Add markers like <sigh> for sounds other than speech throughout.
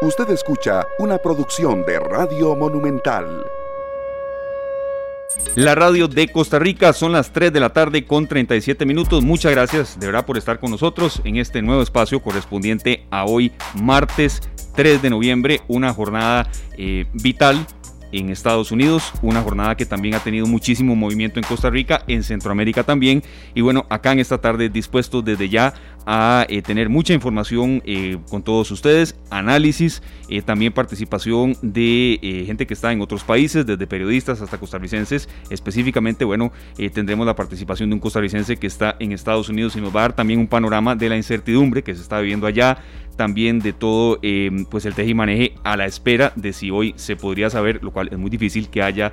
Usted escucha una producción de Radio Monumental. La radio de Costa Rica son las 3 de la tarde con 37 minutos. Muchas gracias de verdad por estar con nosotros en este nuevo espacio correspondiente a hoy, martes 3 de noviembre, una jornada eh, vital en Estados Unidos, una jornada que también ha tenido muchísimo movimiento en Costa Rica, en Centroamérica también, y bueno, acá en esta tarde dispuestos desde ya a eh, tener mucha información eh, con todos ustedes, análisis, eh, también participación de gente que está en otros países, desde periodistas hasta costarricenses. Específicamente, bueno, tendremos la participación de un costarricense que está en Estados Unidos y nos va a dar también un panorama de la incertidumbre que se está viviendo allá, también de todo pues el teje maneje a la espera de si hoy se podría saber, lo cual es muy difícil que haya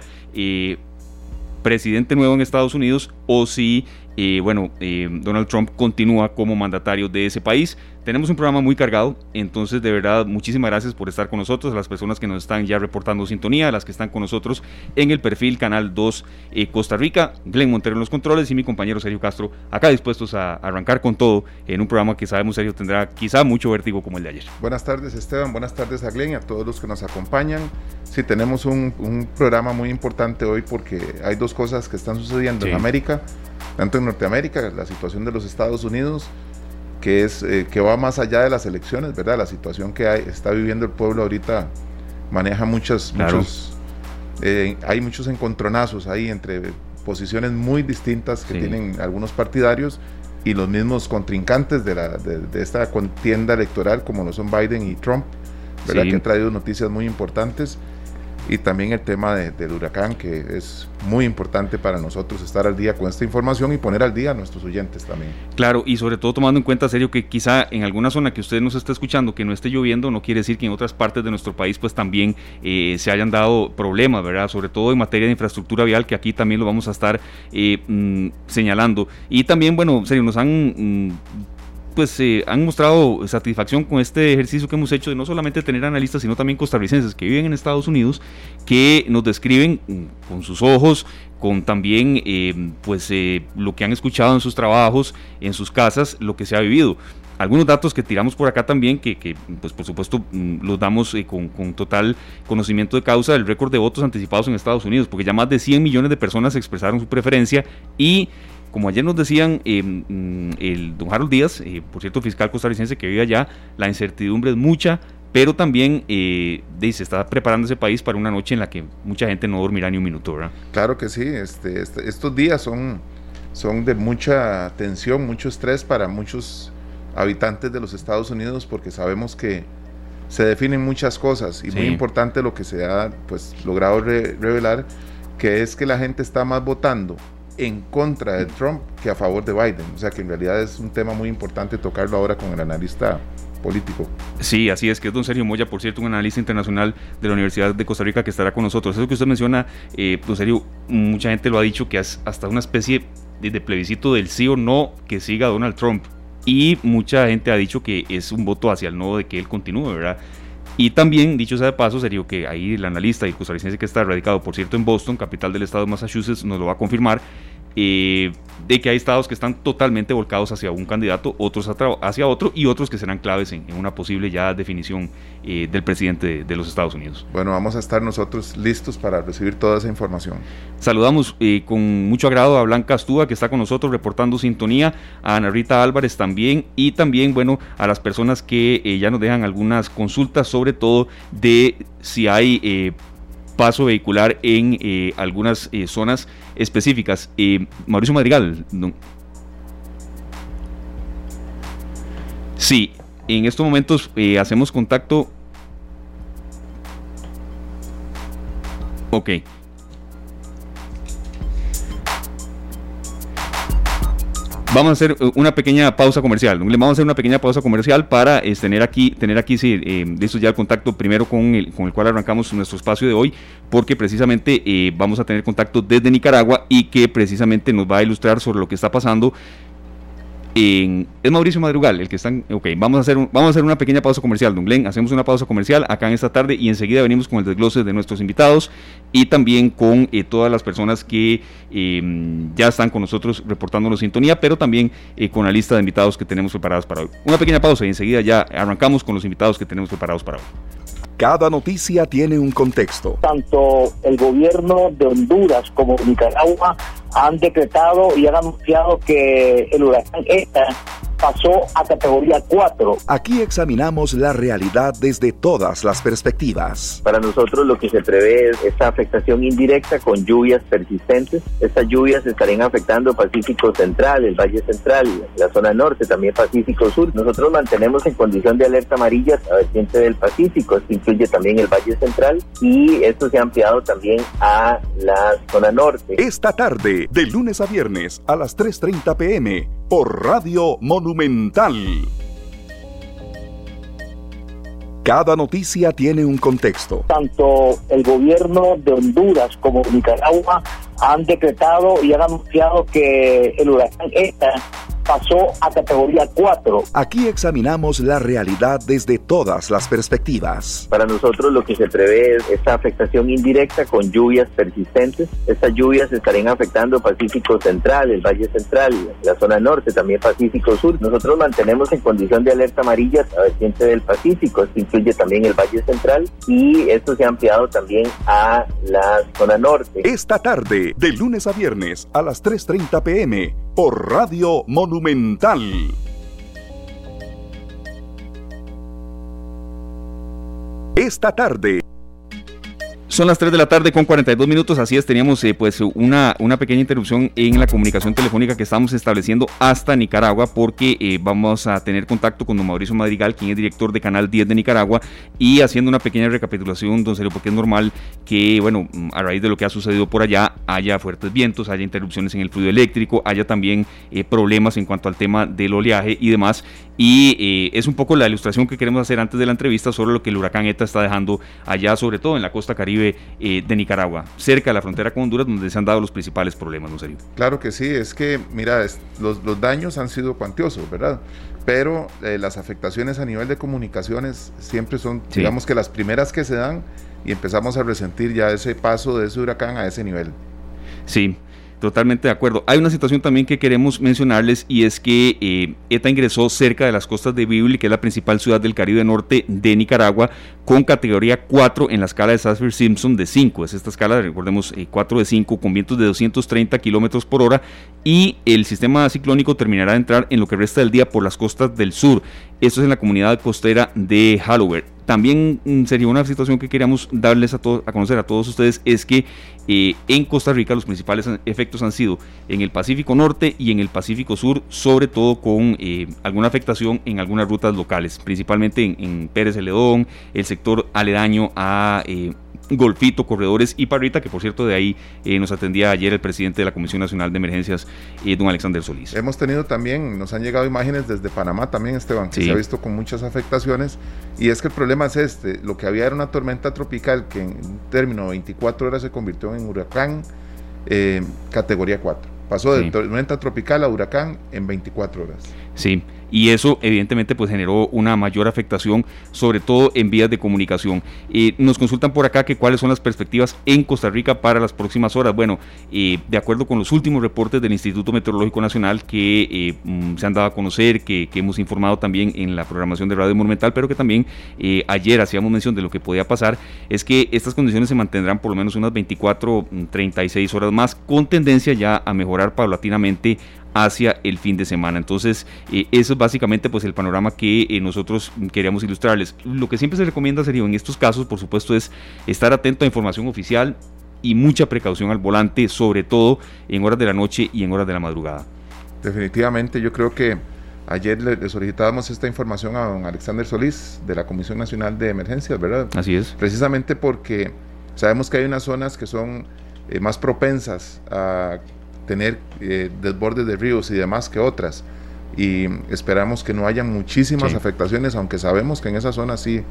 presidente nuevo en Estados Unidos o si y bueno, eh, Donald Trump continúa como mandatario de ese país. Tenemos un programa muy cargado, entonces de verdad muchísimas gracias por estar con nosotros, a las personas que nos están ya reportando sintonía, a las que están con nosotros en el perfil Canal 2 eh, Costa Rica, Glenn Montero en los controles y mi compañero Sergio Castro, acá dispuestos a arrancar con todo en un programa que sabemos Sergio tendrá quizá mucho vértigo como el de ayer. Buenas tardes Esteban, buenas tardes a Glenn y a todos los que nos acompañan. Sí, tenemos un, un programa muy importante hoy porque hay dos cosas que están sucediendo en América tanto en Norteamérica, la situación de los Estados Unidos, que, es, eh, que va más allá de las elecciones, ¿verdad? La situación que hay, está viviendo el pueblo ahorita maneja muchos, muchos eh, hay muchos encontronazos ahí entre posiciones muy distintas que tienen algunos partidarios y los mismos contrincantes de, la, de, esta contienda electoral como lo son Biden y Trump, ¿verdad? Que han traído noticias muy importantes y también el tema del huracán, que es muy importante para nosotros estar al día con esta información y poner al día a nuestros oyentes también. Claro, y sobre todo tomando en cuenta, serio, que quizá en alguna zona que usted nos está escuchando que no esté lloviendo, no quiere decir que en otras partes de nuestro país pues también eh, se hayan dado problemas, ¿verdad? Sobre todo en materia de infraestructura vial, que aquí también lo vamos a estar eh, mm, señalando. Y también, bueno, serio, nos han... Mm, pues eh, han mostrado satisfacción con este ejercicio que hemos hecho de no solamente tener analistas, sino también costarricenses que viven en Estados Unidos, que nos describen mm, con sus ojos, con también eh, pues eh, lo que han escuchado en sus trabajos, en sus casas, lo que se ha vivido. Algunos datos que tiramos por acá también, que, pues por supuesto mm, los damos con, con, total conocimiento de causa del récord de votos anticipados en Estados Unidos, porque ya más de 100 millones de personas expresaron su preferencia y como ayer nos decían eh, mm, el don Harold Díaz, eh, por cierto, fiscal costarricense que vive allá, la incertidumbre es mucha, pero también eh, se está preparando ese país para una noche en la que mucha gente no dormirá ni un minuto, ¿verdad? Claro que sí, este, este, estos días son, son de mucha tensión, mucho estrés para muchos habitantes de los Estados Unidos porque sabemos que se definen muchas cosas y muy importante lo que se ha pues, logrado revelar, que es que la gente está más votando en contra de Trump que a favor de Biden. O sea que en realidad es un tema muy importante tocarlo ahora con el analista político. Sí, así es, que es don Sergio Moya, por cierto, un analista internacional de la Universidad de Costa Rica que estará con nosotros. Eso que usted menciona, eh, don Sergio, mucha gente lo ha dicho que es hasta una especie de, plebiscito del sí o no que siga Donald Trump. Y mucha gente ha dicho que es un voto hacia el no de que él continúe, ¿verdad? Y también, dicho sea de paso, sería que ahí el analista y costarricense que está radicado, por cierto, en Boston, capital del estado de Massachusetts, nos lo va a confirmar, eh, de que hay estados que están totalmente volcados hacia un candidato, otros hacia otro y otros que serán claves en, una posible ya definición eh, del presidente de, los Estados Unidos. Bueno, vamos a estar nosotros listos para recibir toda esa información. Saludamos eh, con mucho agrado a Blanca Astúa que está con nosotros reportando sintonía, a Ana Rita Álvarez también y también, bueno, a las personas que ya nos dejan algunas consultas, sobre todo de si hay paso vehicular en eh, algunas eh, zonas específicas. Eh, Mauricio Madrigal. Sí, en estos momentos hacemos contacto. Ok. Vamos a hacer eh, una pequeña pausa comercial. Vamos a hacer una pequeña pausa comercial para eh, tener aquí, tener aquí sí, eh, ya el contacto primero con el, con el cual arrancamos nuestro espacio de hoy, porque precisamente eh, vamos a tener contacto desde Nicaragua y que precisamente nos va a ilustrar sobre lo que está pasando es Mauricio Madrugal el que están. Ok, vamos a hacer, vamos a hacer una pequeña pausa comercial, Don Glenn. Hacemos una pausa comercial acá en esta tarde y enseguida venimos con el desglose de nuestros invitados y también con eh, todas las personas que em, ya están con nosotros reportándonos sintonía, pero también eh, con la lista de invitados que tenemos preparados para hoy. Una pequeña pausa y enseguida ya arrancamos con los invitados que tenemos preparados para hoy. Cada noticia tiene un contexto. Tanto el gobierno de Honduras como Nicaragua han decretado y han anunciado que el huracán ETA pasó a categoría 4. Aquí examinamos la realidad desde todas las perspectivas. Para nosotros lo que se prevé es esta afectación indirecta con lluvias persistentes. Estas lluvias estarían afectando Pacífico Central, el Valle Central, la zona norte, también Pacífico Sur. Nosotros mantenemos en condición de alerta amarilla a vertiente del Pacífico, esto incluye también el Valle Central y esto se ha ampliado también a la zona norte. Esta tarde, de lunes a viernes a las 3.30 pm, por Radio Monumental. Cada noticia tiene un contexto. Tanto el gobierno de Honduras como Nicaragua han decretado y han anunciado que el huracán ETA pasó a categoría 4. Aquí examinamos la realidad desde todas las perspectivas. Para nosotros lo que se prevé es esta afectación indirecta con lluvias persistentes. Estas lluvias estarían afectando Pacífico Central, el Valle Central, la zona norte, también Pacífico Sur. Nosotros mantenemos en condición de alerta amarilla a vertiente del Pacífico, esto incluye también el Valle Central y esto se ha ampliado también a la zona norte. Esta tarde, de lunes a viernes a las 3.30 pm, por Radio Monumental. Esta tarde. Son las 3 de la tarde con 42 minutos, así es, teníamos eh, pues una, una pequeña interrupción en la comunicación telefónica que estamos estableciendo hasta Nicaragua porque eh, vamos a tener contacto con don Mauricio Madrigal, quien es director de Canal 10 de Nicaragua y haciendo una pequeña recapitulación, don Sergio, porque es normal que, bueno, a raíz de lo que ha sucedido por allá, haya fuertes vientos, haya interrupciones en el fluido eléctrico, haya también eh, problemas en cuanto al tema del oleaje y demás. Y es un poco la ilustración que queremos hacer antes de la entrevista sobre lo que el huracán ETA está dejando allá, sobre todo en la costa caribe eh, de Nicaragua, cerca de la frontera con Honduras, donde se han dado los principales problemas, ¿no serio? Claro que sí, es que, mira, los, los, daños han sido cuantiosos, ¿verdad? Pero eh, las afectaciones a nivel de comunicaciones siempre son, digamos que las primeras que se dan y empezamos a resentir ya ese paso de ese huracán a ese nivel. Sí, Totalmente de acuerdo. Hay una situación también que queremos mencionarles y es que eh, ETA ingresó cerca de las costas de Bibli, que es la principal ciudad del Caribe Norte de Nicaragua, con categoría 4 en la escala de Saffir-Simpson de 5. Es esta escala, recordemos, 4 eh, de 5 con vientos de 230 kilómetros por hora y el sistema ciclónico terminará de entrar en lo que resta del día por las costas del sur. Esto es en la comunidad costera de Halloween. También mm, sería una situación que queríamos darles a, a conocer a todos ustedes, es que eh, en Costa Rica los principales efectos han sido en el Pacífico Norte y en el Pacífico Sur, sobre todo con eh, alguna afectación en algunas rutas locales, principalmente en, Pérez Celedón, el sector aledaño a eh, Golfito, Corredores y Parrita, que por cierto de ahí eh, nos atendía ayer el presidente de la Comisión Nacional de Emergencias, eh, don Alexander Solís. Hemos tenido también, nos han llegado imágenes desde Panamá también, Esteban, que se ha visto con muchas afectaciones. Y es que el problema es este, lo que había era una tormenta tropical que en término de 24 horas se convirtió en huracán eh, categoría 4. Pasó de tormenta tropical a huracán en 24 horas. Sí, y eso evidentemente pues generó una mayor afectación, sobre todo en vías de comunicación. Eh, nos consultan por acá que cuáles son las perspectivas en Costa Rica para las próximas horas. Bueno, eh, de acuerdo con los últimos reportes del Instituto Meteorológico Nacional que eh, mm, se han dado a conocer, que, hemos informado también en la programación de Radio Monumental, pero que también ayer hacíamos mención de lo que podía pasar, es que estas condiciones se mantendrán por lo menos unas 24, 36 mm, horas más, con tendencia ya a mejorar paulatinamente hacia el fin de semana. Entonces, eh, eso es básicamente pues el panorama que eh, nosotros queríamos ilustrarles. Lo que siempre se recomienda, sería en estos casos, por supuesto, es estar atento a información oficial y mucha precaución al volante, sobre todo en horas de la noche y en horas de la madrugada. Definitivamente, yo creo que ayer le, solicitábamos esta información a don Alexander Solís de la Comisión Nacional de Emergencias, ¿verdad? Así es. Precisamente porque sabemos que hay unas zonas que son eh, más propensas a tener eh, desbordes de ríos y demás que otras. Y esperamos que no haya muchísimas afectaciones, aunque sabemos que en esa zona sí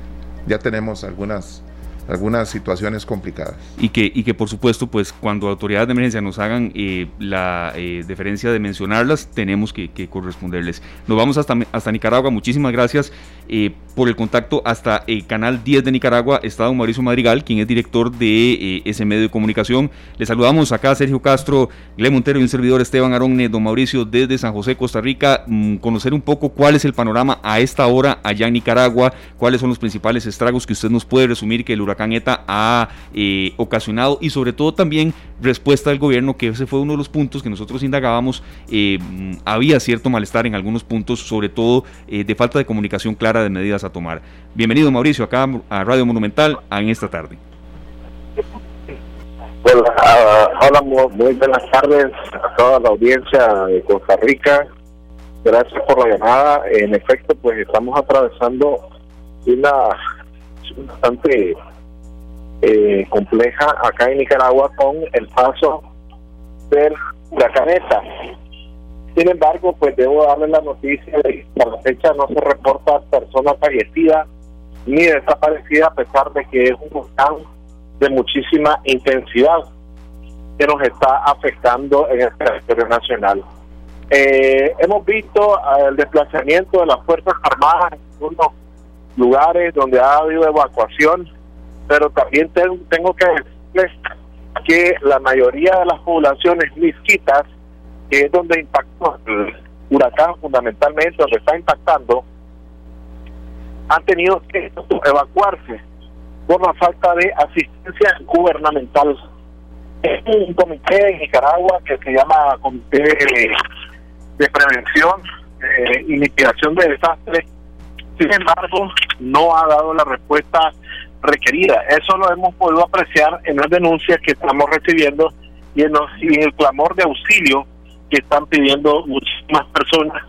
ya tenemos algunas algunas situaciones complicadas. Y que, y que por supuesto, pues cuando autoridades de emergencia nos hagan eh, la eh, deferencia de mencionarlas, tenemos que, corresponderles. Nos vamos hasta, hasta Nicaragua, muchísimas gracias eh, por el contacto hasta el canal 10 de Nicaragua está don Mauricio Madrigal, quien es director de eh, ese medio de comunicación. Le saludamos acá a Sergio Castro, Gle Montero y un servidor Esteban Aronne, don Mauricio desde San José, Costa Rica, mm, conocer un poco cuál es el panorama a esta hora allá en Nicaragua, cuáles son los principales estragos que usted nos puede resumir que el huracán ETA ha eh, ocasionado y sobre todo también respuesta del gobierno, que ese fue uno de los puntos que nosotros indagábamos, eh, mm, había cierto malestar en algunos puntos, sobre todo de falta de comunicación clara de medidas a tomar. Bienvenido Mauricio acá a Radio Monumental en esta tarde. hola, muy buenas tardes a toda la audiencia de Costa Rica. Gracias por la llamada. En efecto, pues estamos atravesando una bastante eh, compleja acá en Nicaragua con el paso del huracaneta. Sin embargo, pues debo darle la noticia de que a la fecha no se reporta persona fallecida ni desaparecida a pesar de que es un volcán de muchísima intensidad que nos está afectando en el territorio nacional. Eh, hemos visto el desplazamiento de las Fuerzas Armadas en algunos lugares donde ha habido evacuación, pero también tengo que decirles que la mayoría de las poblaciones misquitas es donde impactó el huracán fundamentalmente, donde está impactando, han tenido que evacuarse por la falta de asistencia gubernamental. Un comité en Nicaragua que se llama Comité de, Prevención eh, y Mitigación de Desastres. Sin embargo, no ha dado la respuesta requerida. Eso lo hemos podido apreciar en las denuncias que estamos recibiendo y en, y en el clamor de auxilio que están pidiendo muchísimas personas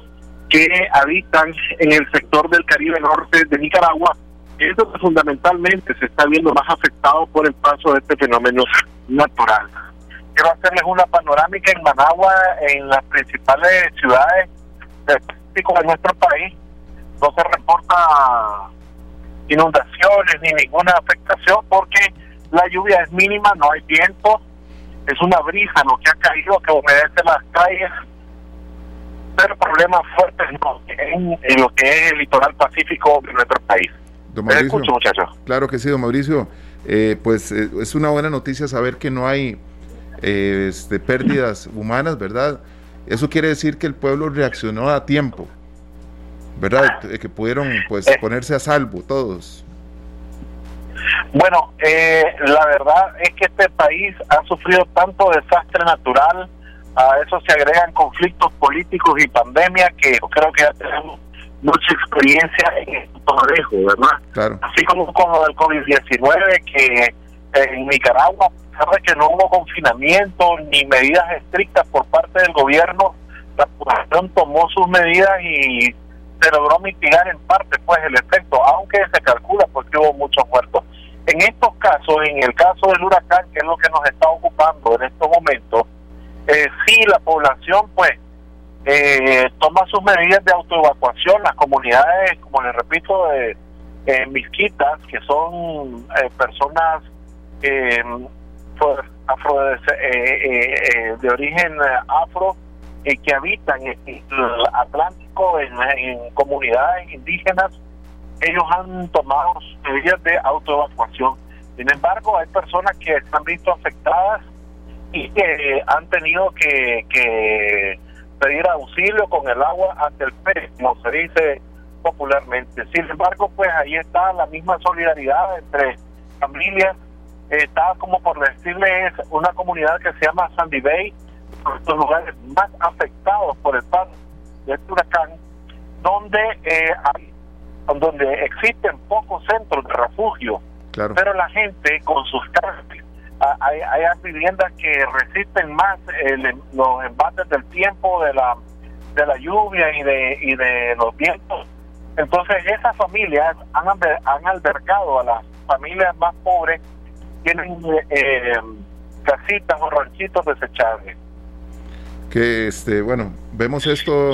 que habitan en el sector del Caribe Norte de Nicaragua, que es donde fundamentalmente se está viendo más afectado por el paso de este fenómeno natural. Quiero hacerles una panorámica en Managua, en las principales ciudades de nuestro país. No se reporta inundaciones ni ninguna afectación porque la lluvia es mínima, no hay viento, es una brisa lo que ha caído que humedece las calles, pero problemas fuertes en, lo que es el litoral pacífico de nuestro país. Don Mauricio, escucho, Claro que sí, don Mauricio. Eh, pues eh, es una buena noticia saber que no hay eh, este, pérdidas humanas, ¿verdad? Eso quiere decir que el pueblo reaccionó a tiempo, ¿verdad? Que pudieron pues ponerse a salvo todos. Bueno, eh, la verdad es que este país ha sufrido tanto desastre natural, a eso se agregan conflictos políticos y pandemia que yo creo que ya tenemos mucha experiencia en manejo, ¿verdad? Así como con lo del COVID-19, que en Nicaragua, sabe que no hubo confinamiento ni medidas estrictas por parte del gobierno, la población tomó sus medidas y se logró mitigar en parte pues el efecto, aunque se calcula porque hubo muchos muertos. En estos casos, en el caso del huracán, que es lo que nos está ocupando en estos momentos, eh, sí la población pues eh, toma sus medidas de autoevacuación, las comunidades, como les repito, de eh, misquitas, que son eh, personas afro, de origen afro que habitan el Atlántico en comunidades indígenas ellos han tomado medidas de autoevacuación. Sin embargo, hay personas que se han visto afectadas y que han tenido que, pedir auxilio con el agua hasta el pez, como se dice popularmente. Sin embargo, pues ahí está la misma solidaridad entre familias. Está como por decirles una comunidad que se llama Sandy Bay, los lugares más afectados por el paso de este huracán, donde eh, hay donde existen pocos centros de refugio, pero la gente con sus casas, hay, hay, viviendas que resisten más los embates del tiempo, de la de la lluvia y de, y de los vientos. Entonces esas familias han, han albergado a las familias más pobres, tienen eh, casitas o ranchitos desechables. Que este, bueno, vemos esto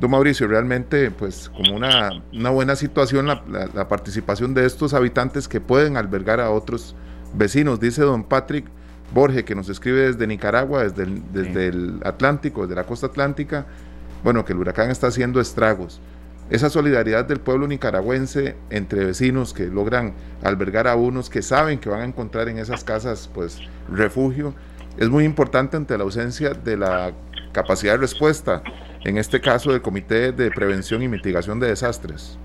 Don Mauricio, realmente, pues como una, una buena situación la, participación de estos habitantes que pueden albergar a otros vecinos, dice don Patrick Borge, que nos escribe desde Nicaragua, desde desde el Atlántico, desde la costa atlántica, bueno, que el huracán está haciendo estragos. esa solidaridad del pueblo nicaragüense entre vecinos que logran albergar a unos que saben que van a encontrar en esas casas pues refugio es muy importante ante la ausencia de la capacidad de respuesta, en este caso del Comité de Prevención y Mitigación de Desastres.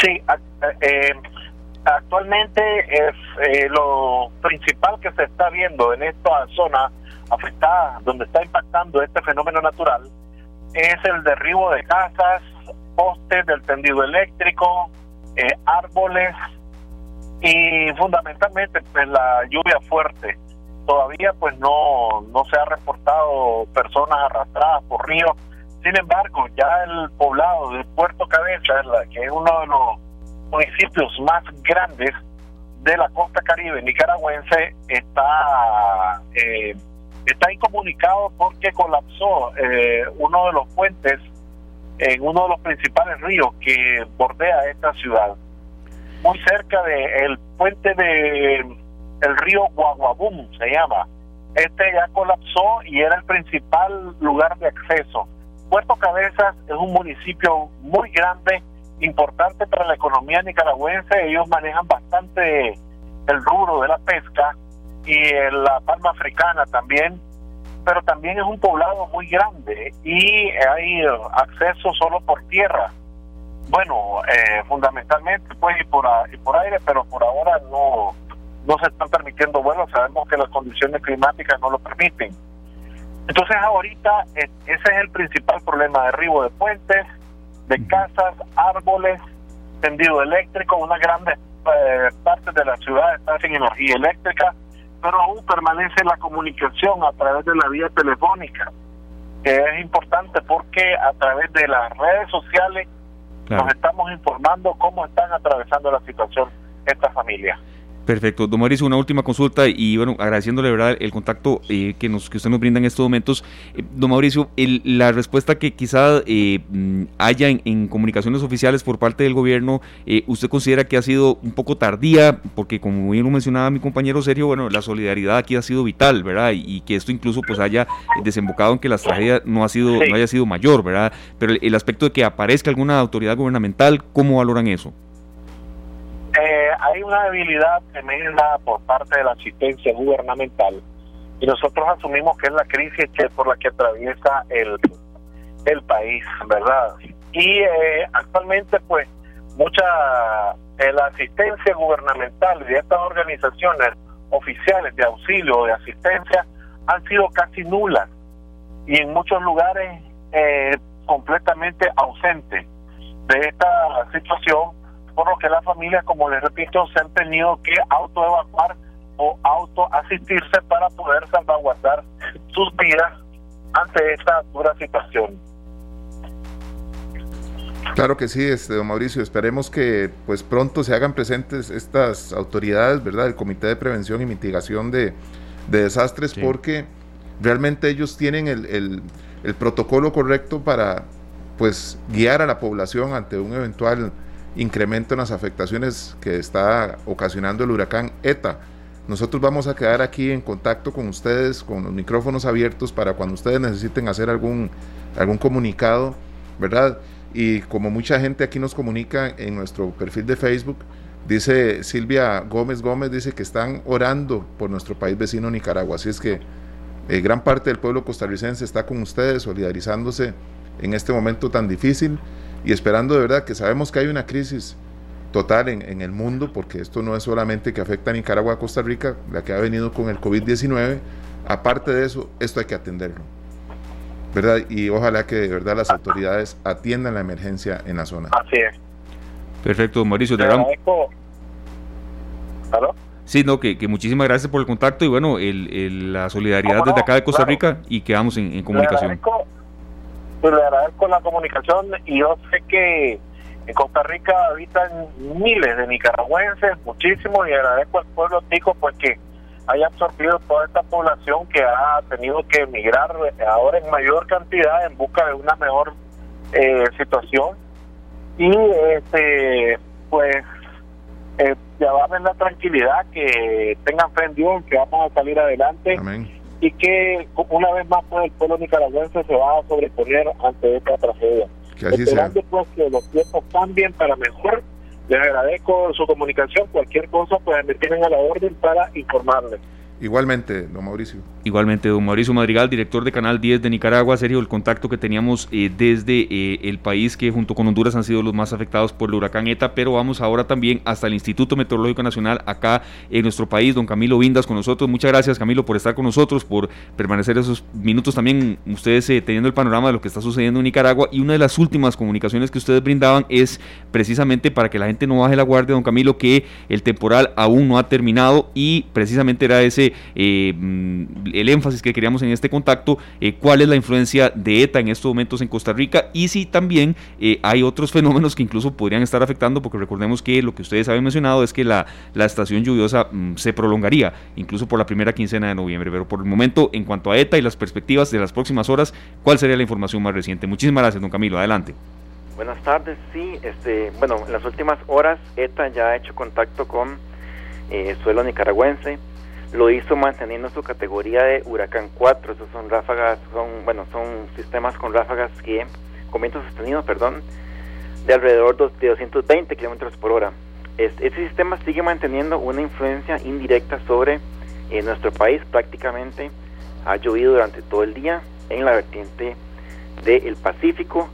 Sí, eh, actualmente es eh, lo principal que se está viendo en esta zona afectada, donde está impactando este fenómeno natural, es el derribo de casas, postes del tendido eléctrico, eh, árboles y fundamentalmente pues la lluvia fuerte. Todavía pues no, no se ha reportado personas arrastradas por ríos. Sin embargo, ya el poblado de Puerto Cabeza, que es uno de los municipios más grandes de la costa caribe nicaragüense, está eh, está incomunicado porque colapsó eh, uno de los puentes en uno de los principales ríos que bordea esta ciudad. Muy cerca del puente de el río Guaguabum se llama. Este ya colapsó y era el principal lugar de acceso. Puerto Cabezas es un municipio muy grande, importante para la economía nicaragüense. Ellos manejan bastante el rubro de la pesca y la palma africana también, pero también es un poblado muy grande y hay acceso solo por tierra. Bueno, eh, fundamentalmente pues y por, y por aire, pero por ahora no, no se están permitiendo vuelos, sabemos que las condiciones climáticas no lo permiten. Entonces ahorita ese es el principal problema, derribo de puentes, de casas, árboles, tendido eléctrico, una grande eh, parte de la ciudad está sin energía eléctrica, pero aún permanece la comunicación a través de la vía telefónica, que es importante porque a través de las redes sociales nos estamos informando cómo están atravesando la situación esta familia. Perfecto. Don Mauricio, una última consulta y bueno, agradeciéndole verdad el contacto eh, que, nos, que usted nos brinda en estos momentos. Eh, don Mauricio, la respuesta que quizá eh, mm, haya en, comunicaciones oficiales por parte del gobierno, ¿usted considera que ha sido un poco tardía? Porque como bien lo mencionaba mi compañero Sergio, bueno, la solidaridad aquí ha sido vital, ¿verdad? Y, que esto incluso pues haya desembocado en que la tragedia no, ha sido, no haya sido mayor, ¿verdad? Pero el aspecto de que aparezca alguna autoridad gubernamental, ¿cómo valoran eso? Eh, hay una debilidad tremenda por parte de la asistencia gubernamental y nosotros asumimos que es la crisis que por la que atraviesa el, el país, ¿verdad? Y eh, actualmente pues mucha eh, la asistencia gubernamental de estas organizaciones oficiales de auxilio de asistencia han sido casi nulas y en muchos lugares completamente ausentes de esta situación por lo que las familias, como les repito, se han tenido que autoevacuar o autoasistirse para poder salvaguardar sus vidas ante esta dura situación. Claro que sí, este, don Mauricio, esperemos que pues pronto se hagan presentes estas autoridades, ¿verdad? El Comité de Prevención y Mitigación de, Desastres, porque realmente ellos tienen el, el, el, protocolo correcto para pues guiar a la población ante un eventual incremento en las afectaciones que está ocasionando el huracán ETA. Nosotros vamos a quedar aquí en contacto con ustedes, con los micrófonos abiertos para cuando ustedes necesiten hacer algún, algún comunicado, ¿verdad? Y como mucha gente aquí nos comunica en nuestro perfil de Facebook, dice Silvia Gómez Gómez, dice que están orando por nuestro país vecino Nicaragua. Así es que eh, gran parte del pueblo costarricense está con ustedes, solidarizándose en este momento tan difícil y esperando de verdad que sabemos que hay una crisis total en, el mundo, porque esto no es solamente que afecta a Nicaragua, a Costa Rica, la que ha venido con el COVID-19, aparte de eso, esto hay que atenderlo. ¿Verdad? Y ojalá que de verdad las autoridades atiendan la emergencia en la zona. Así es. Perfecto, Mauricio. Te ¿Aló? Sí, no, que, muchísimas gracias por el contacto y bueno, el, la solidaridad desde acá de Costa Rica y quedamos en, en comunicación pues le agradezco la comunicación. Y yo sé que en Costa Rica habitan miles de nicaragüenses, muchísimos, y agradezco al pueblo tico pues que haya absorbido toda esta población que ha tenido que emigrar ahora en mayor cantidad en busca de una mejor eh, situación. Y este pues eh, llevarles la tranquilidad que tengan fe en Dios que vamos a salir adelante. Amén y que una vez más pues, el pueblo nicaragüense se va a sobreponer ante esta tragedia. Que así Esperando pues que los tiempos cambien para mejor. Les agradezco su comunicación. Cualquier cosa, pues me tienen a la orden para informarles. Igualmente, don Mauricio. Igualmente, don Mauricio Madrigal, director de Canal 10 de Nicaragua. Sergio, el contacto que teníamos eh, desde eh, el país que junto con Honduras han sido los más afectados por el huracán ETA, pero vamos ahora también hasta el Instituto Meteorológico Nacional acá en nuestro país. Don Camilo Vindas con nosotros. Muchas gracias, Camilo, por estar con nosotros, por permanecer esos minutos también ustedes eh, teniendo el panorama de lo que está sucediendo en Nicaragua. Y una de las últimas comunicaciones que ustedes brindaban es precisamente para que la gente no baje la guardia, don Camilo, que el temporal aún no ha terminado y precisamente era ese eh, mm, el énfasis que queríamos en este contacto, eh, cuál es la influencia de ETA en estos momentos en Costa Rica y si también eh, hay otros fenómenos que incluso podrían estar afectando, porque recordemos que lo que ustedes habían mencionado es que la, la estación lluviosa mm, se prolongaría incluso por la primera quincena de noviembre, pero por el momento en cuanto a ETA y las perspectivas de las próximas horas, ¿cuál sería la información más reciente? Muchísimas gracias, don Camilo, adelante. Buenas tardes, sí, este, bueno, en las últimas horas ETA ya ha hecho contacto con suelo nicaragüense, lo hizo manteniendo su categoría de huracán 4. Esos son ráfagas, son bueno, son sistemas con ráfagas que con vientos sostenidos, perdón, de alrededor de 220 kilómetros por hora. Este, sistema sigue manteniendo una influencia indirecta sobre eh, nuestro país. Prácticamente ha llovido durante todo el día en la vertiente del Pacífico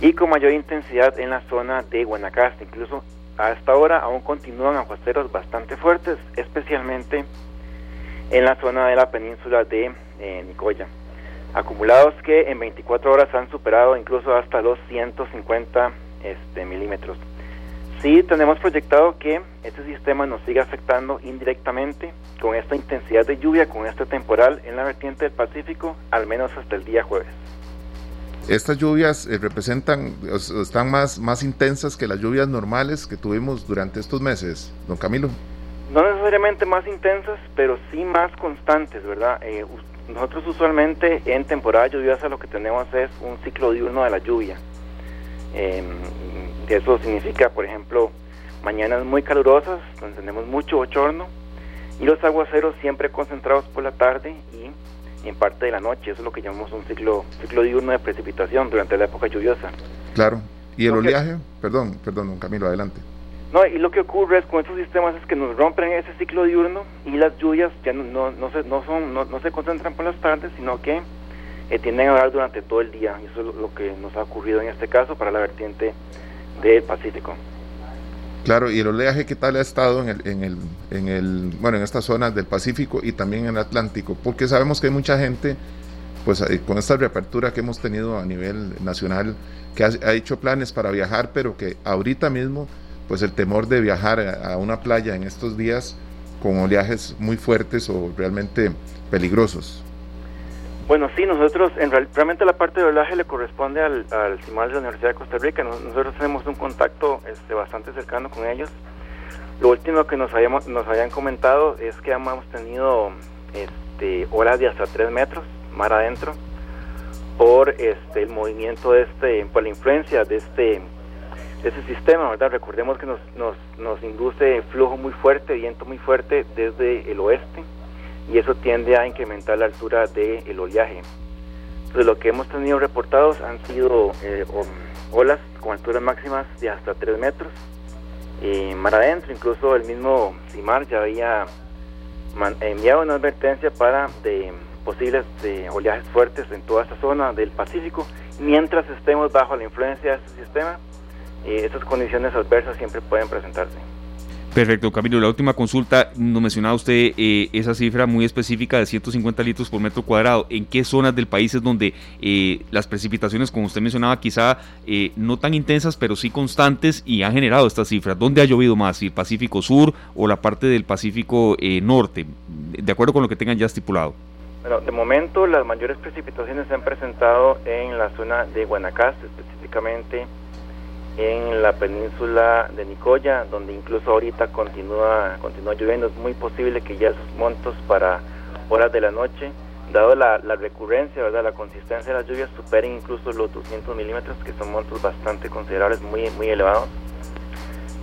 y con mayor intensidad en la zona de Guanacaste. Incluso hasta ahora aún continúan aguaceros bastante fuertes, especialmente en la zona de la península de eh, Nicoya. Acumulados que en 24 horas han superado incluso hasta los 150 este, milímetros. Sí tenemos proyectado que este sistema nos siga afectando indirectamente con esta intensidad de lluvia, con este temporal en la vertiente del Pacífico, al menos hasta el día jueves. Estas lluvias eh, representan, están más, más intensas que las lluvias normales que tuvimos durante estos meses, don Camilo no necesariamente más intensas, pero sí más constantes, ¿verdad? Eh, nosotros usualmente en temporada lluviosa lo que tenemos es un ciclo diurno de la lluvia. Eh, eso significa, por ejemplo, mañanas muy calurosas, donde tenemos mucho bochorno, y los aguaceros siempre concentrados por la tarde y en parte de la noche. Eso es lo que llamamos un ciclo, ciclo diurno de precipitación durante la época lluviosa. Claro. ¿Y el oleaje? Perdón, perdón, don Camilo, adelante. No, y lo que ocurre es con estos sistemas es que nos rompen ese ciclo diurno y las lluvias ya no, no, no se, no, son, no, se concentran por las tardes, sino que eh, tienden a dar durante todo el día. Y eso es lo que nos ha ocurrido en este caso para la vertiente del Pacífico. Claro, y el oleaje qué tal ha estado en el, en el, en el, bueno, en estas zonas del Pacífico y también en el Atlántico, porque sabemos que hay mucha gente, pues eh, con esta reapertura que hemos tenido a nivel nacional, que ha hecho planes para viajar, pero que ahorita mismo pues el temor de viajar a, una playa en estos días con oleajes muy fuertes o realmente peligrosos. Bueno, sí, nosotros, en realmente la parte de oleaje le corresponde al, al CIMAL de la Universidad de Costa Rica. Nosotros tenemos un contacto este, bastante cercano con ellos. Lo último que nos, hayamos, nos habían comentado es que hemos tenido este, olas de hasta 3 metros mar adentro por este, el movimiento de este, por la influencia de este ese sistema, ¿verdad? Recordemos que nos, nos, nos induce flujo muy fuerte, viento muy fuerte desde el oeste y eso tiende a incrementar la altura del oleaje. Entonces lo que hemos tenido reportados han sido eh, olas con alturas máximas de hasta 3 metros. Y mar adentro, incluso el mismo CIMAR ya había enviado una advertencia para de posibles de oleajes fuertes en toda esta zona del Pacífico, mientras estemos bajo la influencia de este sistema eh, esas condiciones adversas siempre pueden presentarse. Perfecto, Camilo. La última consulta, nos mencionaba usted eh, esa cifra muy específica de 150 litros por metro cuadrado. ¿En qué zonas del país es donde eh, las precipitaciones, como usted mencionaba, quizá no tan intensas, pero sí constantes y han generado estas cifras? ¿Dónde ha llovido más? ¿El Pacífico Sur o la parte del Pacífico Norte? De acuerdo con lo que tengan ya estipulado. Bueno, de momento las mayores precipitaciones se han presentado en la zona de Guanacaste, específicamente en la península de Nicoya, donde incluso ahorita continúa, continúa lloviendo. Es muy posible que ya esos montos para horas de la noche, dado la, recurrencia, ¿verdad? la consistencia de las lluvias, superen incluso los 200 milímetros, que son montos bastante considerables, muy, muy elevados.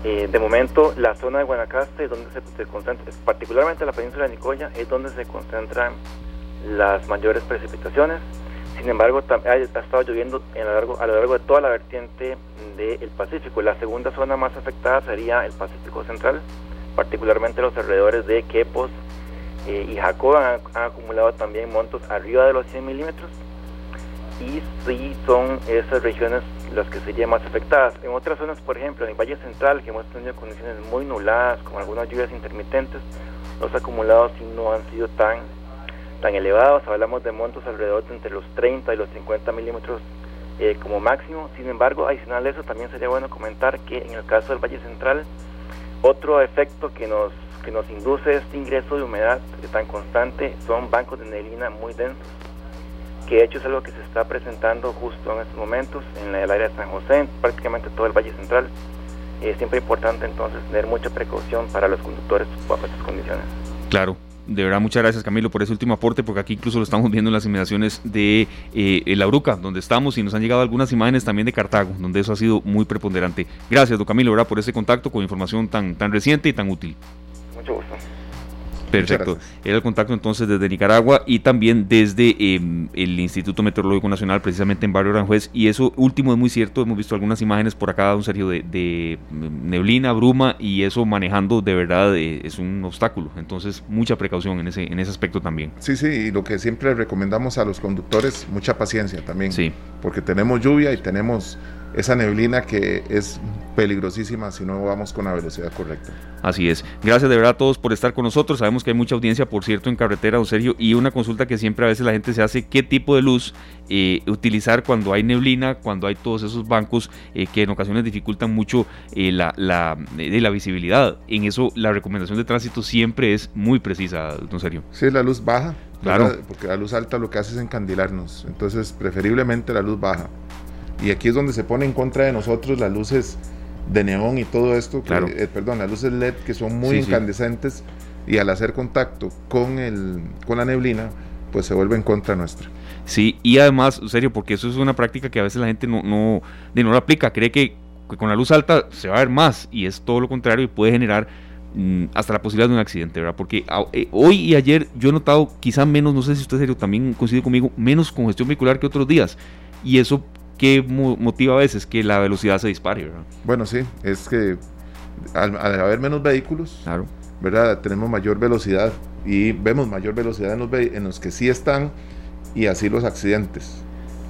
Eh, de momento, la zona de Guanacaste, donde se concentra, particularmente la península de Nicoya, es donde se concentran las mayores precipitaciones Sin embargo, ha, estado lloviendo a, lo largo, a lo largo de toda la vertiente del Pacífico. La segunda zona más afectada sería el Pacífico Central, particularmente los alrededores de Quepos eh, y Jacob han, acumulado también montos arriba de los 100 milímetros y sí son esas regiones las que serían más afectadas. En otras zonas, por ejemplo, en el Valle Central, que hemos tenido condiciones muy nubladas, con algunas lluvias intermitentes, los acumulados sí no han sido tan, tan elevados. Hablamos de montos alrededor de entre los 30 y los 50 milímetros eh, como máximo. Sin embargo, adicional a eso, también sería bueno comentar que en el caso del Valle Central, otro efecto que nos, que nos induce este ingreso de humedad tan constante son bancos de neblina muy densos que de hecho es algo que se está presentando justo en estos momentos en el área de San José, en prácticamente todo el Valle Central. Es siempre importante entonces tener mucha precaución para los conductores bajo estas condiciones. Claro, de verdad, muchas gracias Camilo por ese último aporte, porque aquí incluso lo estamos viendo en las inmediaciones de eh, La Bruca, donde estamos, y nos han llegado algunas imágenes también de Cartago, donde eso ha sido muy preponderante. Gracias, don Camilo, ¿verdad? por ese contacto con información tan, tan reciente y tan útil. Mucho gusto. Perfecto. Era el contacto entonces desde Nicaragua y también desde em, el Instituto Meteorológico Nacional, precisamente en Barrio Aranjuez. Y eso último es muy cierto. Hemos visto algunas imágenes por acá, un serio de, mm, neblina, bruma y eso manejando de verdad eh, es un obstáculo. Entonces, mucha precaución en ese, en ese aspecto también. Sí, sí, y lo que siempre recomendamos a los conductores, mucha paciencia también. Sí. Porque tenemos lluvia y tenemos esa neblina que es peligrosísima si no vamos con la velocidad correcta. Así es. Gracias de verdad a todos por estar con nosotros. Sabemos que hay mucha audiencia, por cierto, en carretera, don Sergio, y una consulta que siempre a veces la gente se hace, ¿qué tipo de luz eh, utilizar cuando hay neblina, cuando hay todos esos bancos eh, que en ocasiones dificultan mucho eh, la, la, la, visibilidad? En eso la recomendación de tránsito siempre es muy precisa, don Sergio. Sí, la luz baja. Claro. Porque la luz alta lo que hace es encandilarnos. Entonces, preferiblemente la luz baja. Y aquí es donde se pone en contra de nosotros las luces de neón y todo esto, claro. Eh, perdón, las luces LED que son muy incandescentes y al hacer contacto con, el, con la neblina, pues se vuelve en contra nuestra. Sí, y además, serio, porque eso es una práctica que a veces la gente no, no, no lo aplica, cree que, con la luz alta se va a ver más y es todo lo contrario y puede generar mm, hasta la posibilidad de un accidente, ¿verdad? Porque eh, hoy y ayer yo he notado quizá menos, no sé si usted serio también coincide conmigo, menos congestión vehicular que otros días. Y eso ¿qué motiva a veces que la velocidad se dispare? ¿verdad? Bueno, sí, es que al, haber menos vehículos, ¿verdad? tenemos mayor velocidad y vemos mayor velocidad en los, en los que sí están y así los accidentes.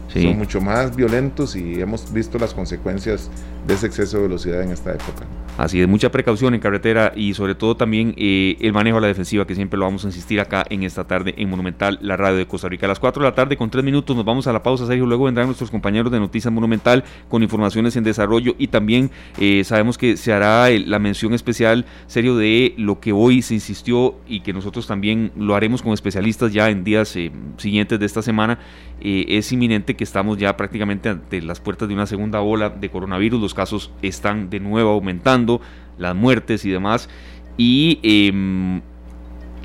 Son mucho más violentos y hemos visto las consecuencias de ese exceso de velocidad en esta época. Así es, mucha precaución en carretera y sobre todo también eh, el manejo a la defensiva, que siempre lo vamos a insistir acá en esta tarde en Monumental, la radio de Costa Rica. A las 4 de la tarde con 3 minutos nos vamos a la pausa, Sergio. Luego vendrán nuestros compañeros de Noticias Monumental con informaciones en desarrollo y también eh, sabemos que se hará la mención especial, Sergio, de lo que hoy se insistió y que nosotros también lo haremos con especialistas ya en días eh, siguientes de esta semana. es inminente que estamos ya prácticamente ante las puertas de una segunda ola de coronavirus. Casos están de nuevo aumentando, las muertes y demás. Y em,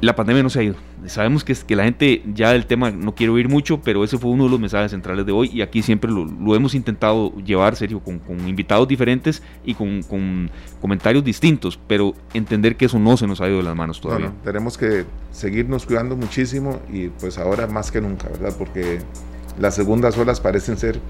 la pandemia no se ha ido. Sabemos que, que la gente ya del tema no quiere oír mucho, pero ese fue uno de los mensajes centrales de hoy y aquí siempre lo, hemos intentado llevar, serio, con, invitados diferentes y con, comentarios distintos, pero entender que eso no se nos ha ido de las manos todavía. tenemos que seguirnos cuidando muchísimo y pues ahora más que nunca, ¿verdad? Porque las segundas olas parecen ser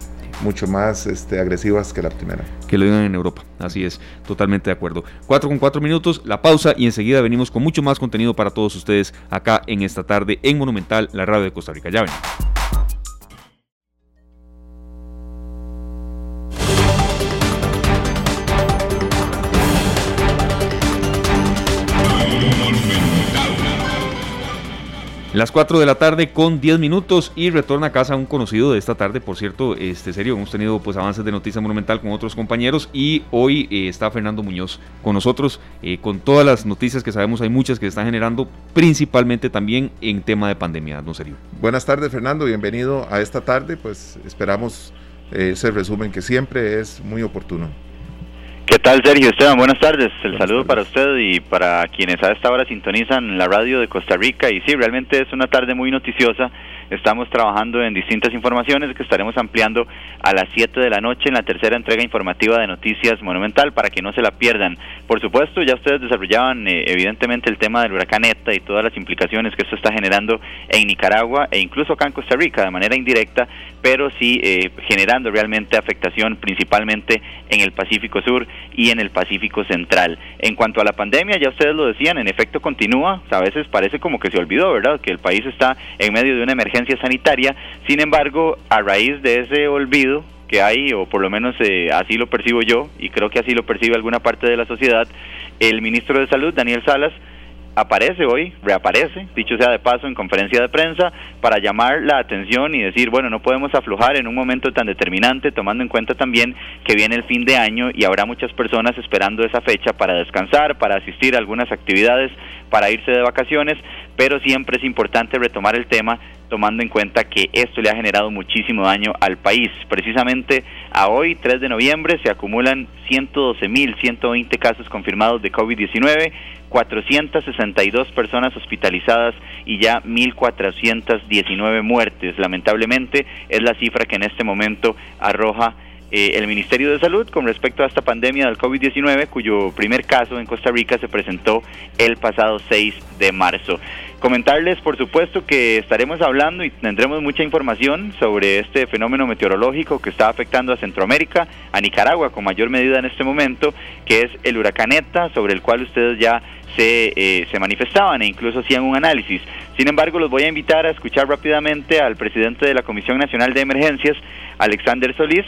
mucho más este, agresivas que la primera. Que lo digan en Europa, así es, totalmente de acuerdo. Cuatro con cuatro minutos, la pausa y enseguida venimos con mucho más contenido para todos ustedes acá en esta tarde en Monumental, la radio de Costa Rica. Ya ven. Las 4 de la tarde con 10 minutos y retorna a casa un conocido de esta tarde, por cierto, este serio, hemos tenido pues avances de Noticia Monumental con otros compañeros y hoy eh, está Fernando Muñoz con nosotros eh, con todas las noticias que sabemos, hay muchas que se están generando, principalmente también en tema de pandemia, no serio. Buenas tardes Fernando, bienvenido a esta tarde, pues esperamos eh, ese resumen que siempre es muy oportuno. ¿Qué tal, Sergio Esteban? Buenas tardes. El saludo para usted y para quienes a esta hora sintonizan la radio de Costa Rica. Y sí, realmente es una tarde muy noticiosa estamos trabajando en distintas informaciones que estaremos ampliando a las 7 de la noche en la tercera entrega informativa de Noticias Monumental para que no se la pierdan. Por supuesto, ya ustedes desarrollaban eh, evidentemente el tema del huracán ETA y todas las implicaciones que esto está generando en Nicaragua e incluso acá en Costa Rica de manera indirecta, pero sí eh, generando realmente afectación principalmente en el Pacífico Sur y en el Pacífico Central. En cuanto a la pandemia, ya ustedes lo decían, en efecto continúa, a veces parece como que se olvidó, ¿verdad? Que el país está en medio de una emergencia sanitaria, sin embargo, a raíz de ese olvido, que hay, o por lo menos eh, así lo percibo yo, y creo que así lo percibe alguna parte de la sociedad, el ministro de Salud, Daniel Salas, aparece hoy, reaparece, dicho sea de paso, en conferencia de prensa para llamar la atención y decir, bueno, no podemos aflojar en un momento tan determinante, tomando en cuenta también que viene el fin de año y habrá muchas personas esperando esa fecha para descansar, para asistir a algunas actividades, para irse de vacaciones, pero siempre es importante retomar el tema tomando en cuenta que esto le ha generado muchísimo daño al país. Precisamente a hoy, 3 de noviembre, se acumulan 112.120 casos confirmados de COVID-19, 462 personas hospitalizadas y ya 1.419 muertes. Lamentablemente es la cifra que en este momento arroja eh, el Ministerio de Salud con respecto a esta pandemia del COVID-19, cuyo primer caso en Costa Rica se presentó el pasado 6 de marzo. Comentarles, por supuesto, que estaremos hablando y tendremos mucha información sobre este fenómeno meteorológico que está afectando a Centroamérica, a Nicaragua con mayor medida en este momento, que es el huracán ETA, sobre el cual ustedes ya se, eh, se manifestaban e incluso hacían un análisis. Sin embargo, los voy a invitar a escuchar rápidamente al presidente de la Comisión Nacional de Emergencias, Alexander Solís,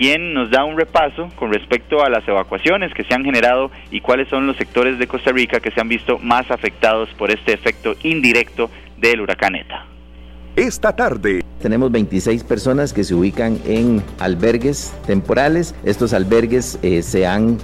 quien nos da un repaso con respecto a las evacuaciones que se han generado y cuáles son los sectores de Costa Rica que se han visto más afectados por este efecto indirecto del huracán ETA. Esta tarde. Tenemos 26 personas que se ubican en albergues temporales. Estos albergues eh, se han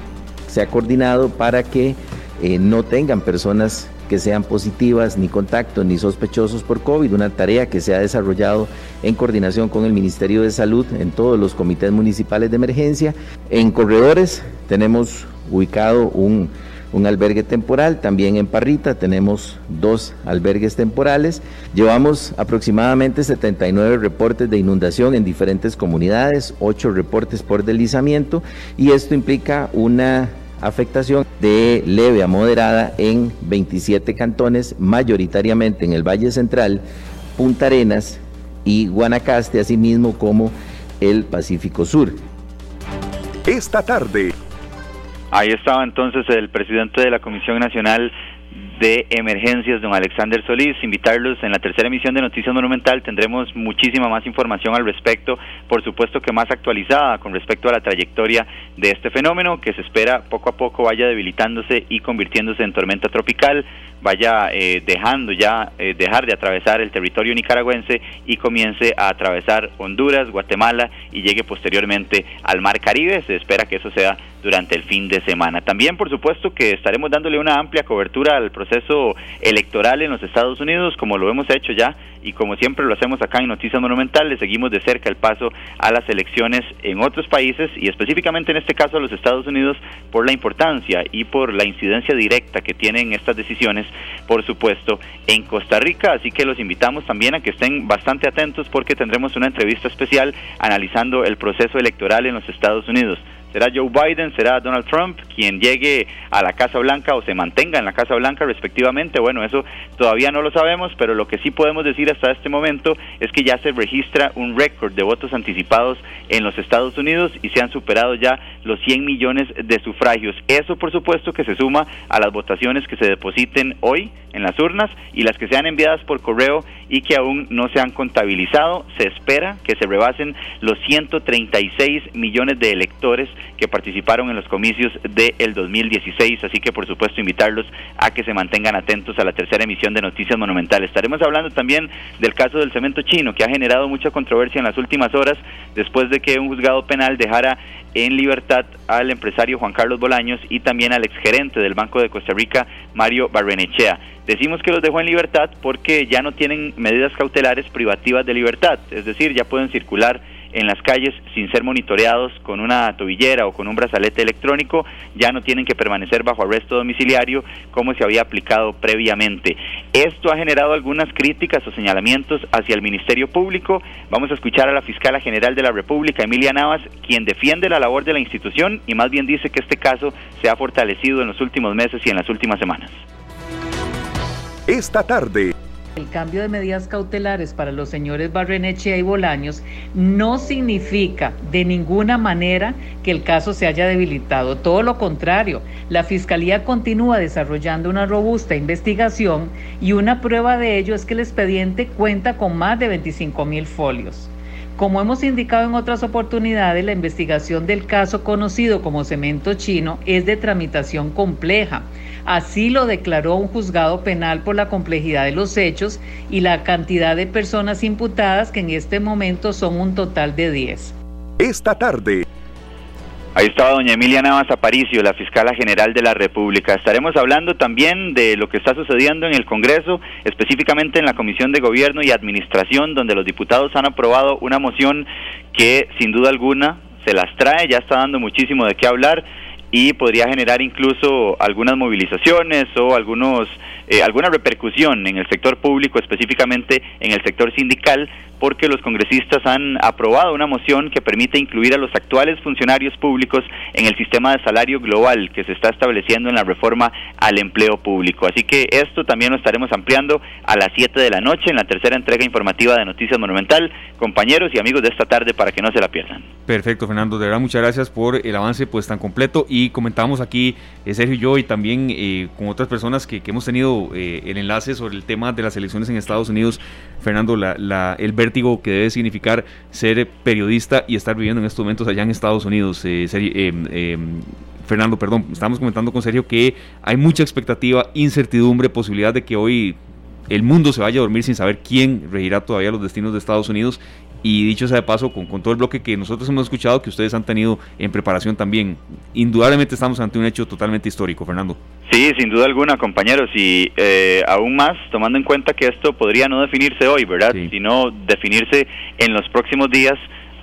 se ha coordinado para que eh, no tengan personas que sean positivas, ni contactos, ni sospechosos por COVID, una tarea que se ha desarrollado en coordinación con el Ministerio de Salud en todos los comités municipales de emergencia. En corredores tenemos ubicado un, un albergue temporal, también en Parrita tenemos dos albergues temporales. Llevamos aproximadamente 79 reportes de inundación en diferentes comunidades, 8 reportes por deslizamiento y esto implica una afectación de leve a moderada en 27 cantones, mayoritariamente en el Valle Central, Punta Arenas y Guanacaste, asimismo como el Pacífico Sur. Esta tarde. Ahí estaba entonces el presidente de la Comisión Nacional de Emergencias, don Alexander Solís. Invitarlos en la tercera emisión de Noticias Monumental. Tendremos muchísima más información al respecto, por supuesto que más actualizada con respecto a la trayectoria de este fenómeno que se espera poco a poco vaya debilitándose y convirtiéndose en tormenta tropical, vaya eh, dejando ya, eh, dejar de atravesar el territorio nicaragüense y comience a atravesar Honduras, Guatemala y llegue posteriormente al Mar Caribe. Se espera que eso sea durante el fin de semana. También, por supuesto, que estaremos dándole una amplia cobertura al proceso electoral en los Estados Unidos, como lo hemos hecho ya y como siempre lo hacemos acá en Noticias Monumental, le seguimos de cerca el paso a las elecciones en otros países y específicamente en este caso a los Estados Unidos por la importancia y por la incidencia directa que tienen estas decisiones, por supuesto, en Costa Rica. Así que los invitamos también a que estén bastante atentos porque tendremos una entrevista especial analizando el proceso electoral en los Estados Unidos. ¿Será Joe Biden? ¿Será Donald Trump quien llegue a la Casa Blanca o se mantenga en la Casa Blanca respectivamente? Bueno, eso todavía no lo sabemos, pero lo que sí podemos decir hasta este momento es que ya se registra un récord de votos anticipados en los Estados Unidos y se han superado ya los 100 millones de sufragios. Eso, por supuesto, que se suma a las votaciones que se depositen hoy en las urnas y las que sean enviadas por correo y que aún no se han contabilizado. Se espera que se rebasen los 136 millones de electores que participaron en los comicios del 2016, así que por supuesto invitarlos a que se mantengan atentos a la tercera emisión de Noticias Monumentales. Estaremos hablando también del caso del cemento chino, que ha generado mucha controversia en las últimas horas después de que un juzgado penal dejara en libertad al empresario Juan Carlos Bolaños y también al exgerente del Banco de Costa Rica, Mario Barrenechea. Decimos que los dejó en libertad porque ya no tienen medidas cautelares privativas de libertad, es decir, ya pueden circular en las calles sin ser monitoreados con una tobillera o con un brazalete electrónico, ya no tienen que permanecer bajo arresto domiciliario como se había aplicado previamente. Esto ha generado algunas críticas o señalamientos hacia el Ministerio Público. Vamos a escuchar a la fiscala general de la República, Emilia Navas, quien defiende la labor de la institución y más bien dice que este caso se ha fortalecido en los últimos meses y en las últimas semanas. Esta tarde. El cambio de medidas cautelares para los señores Barrenechea y Bolaños no significa de ninguna manera que el caso se haya debilitado. Todo lo contrario, la Fiscalía continúa desarrollando una robusta investigación y una prueba de ello es que el expediente cuenta con más de 25 mil folios. Como hemos indicado en otras oportunidades, la investigación del caso conocido como cemento chino es de tramitación compleja. Así lo declaró un juzgado penal por la complejidad de los hechos y la cantidad de personas imputadas que en este momento son un total de 10. Esta tarde, Ahí estaba doña Emilia Navas Aparicio, la fiscala general de la República. Estaremos hablando también de lo que está sucediendo en el Congreso, específicamente en la Comisión de Gobierno y Administración, donde los diputados han aprobado una moción que sin duda alguna se las trae, ya está dando muchísimo de qué hablar y podría generar incluso algunas movilizaciones o algunos eh, alguna repercusión en el sector público, específicamente en el sector sindical, porque los congresistas han aprobado una moción que permite incluir a los actuales funcionarios públicos en el sistema de salario global que se está estableciendo en la reforma al empleo público. Así que esto también lo estaremos ampliando a las 7 de la noche en la tercera entrega informativa de Noticias Monumental. Compañeros y amigos de esta tarde para que no se la pierdan. Perfecto, Fernando. De verdad, muchas gracias por el avance pues tan completo y comentamos aquí, eh, Sergio y yo, y también eh, con otras personas que, hemos tenido eh, el enlace sobre el tema de las elecciones en Estados Unidos. Fernando, la, la, el vértigo que debe significar ser periodista y estar viviendo en estos momentos allá en Estados Unidos. Eh, eh, eh, Fernando, perdón, estamos comentando con Sergio que hay mucha expectativa, incertidumbre, posibilidad de que hoy el mundo se vaya a dormir sin saber quién regirá todavía los destinos de Estados Unidos. Y dicho sea de paso, con, con, todo el bloque que nosotros hemos escuchado, que ustedes han tenido en preparación también, indudablemente estamos ante un hecho totalmente histórico, Fernando. Sí, sin duda alguna, compañeros, y eh, aún más tomando en cuenta que esto podría no definirse hoy, ¿verdad? Sí. Sino definirse en los próximos días,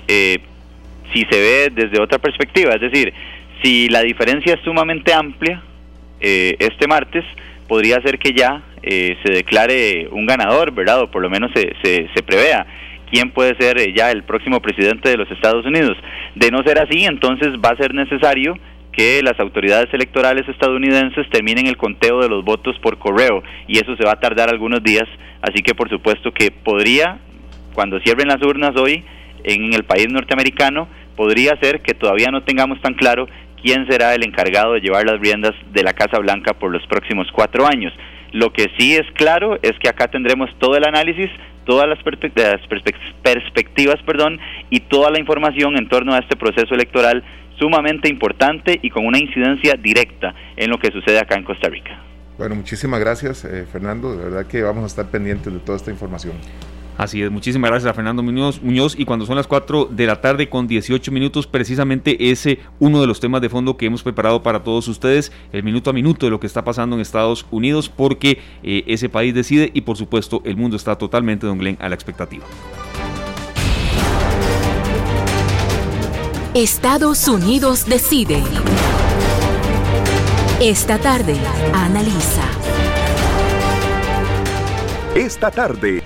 eh, si se ve desde otra perspectiva. Es decir, si la diferencia es sumamente amplia, eh, este martes podría ser que ya eh, se declare un ganador, ¿verdad? O por lo menos se, se, se prevea quién puede ser eh, ya el próximo presidente de los Estados Unidos. De no ser así, entonces va a ser necesario que las autoridades electorales estadounidenses terminen el conteo de los votos por correo y eso se va a tardar algunos días, así que por supuesto que podría, cuando cierren las urnas hoy en el país norteamericano, podría ser que todavía no tengamos tan claro quién será el encargado de llevar las riendas de la Casa Blanca por los próximos cuatro años. Lo que sí es claro es que acá tendremos todo el análisis, todas las, perspectivas, perdón, y toda la información en torno a este proceso electoral sumamente importante y con una incidencia directa en lo que sucede acá en Costa Rica. Bueno, muchísimas gracias, eh, Fernando. De verdad que vamos a estar pendientes de toda esta información. Así es, muchísimas gracias a Fernando Muñoz, Muñoz, y cuando son las 4 de la tarde con 18 minutos, precisamente ese uno de los temas de fondo que hemos preparado para todos ustedes, el minuto a minuto de lo que está pasando en Estados Unidos, porque eh, ese país decide y por supuesto el mundo está totalmente, don Glenn, a la expectativa. Estados Unidos decide. Esta tarde, analiza. Esta tarde,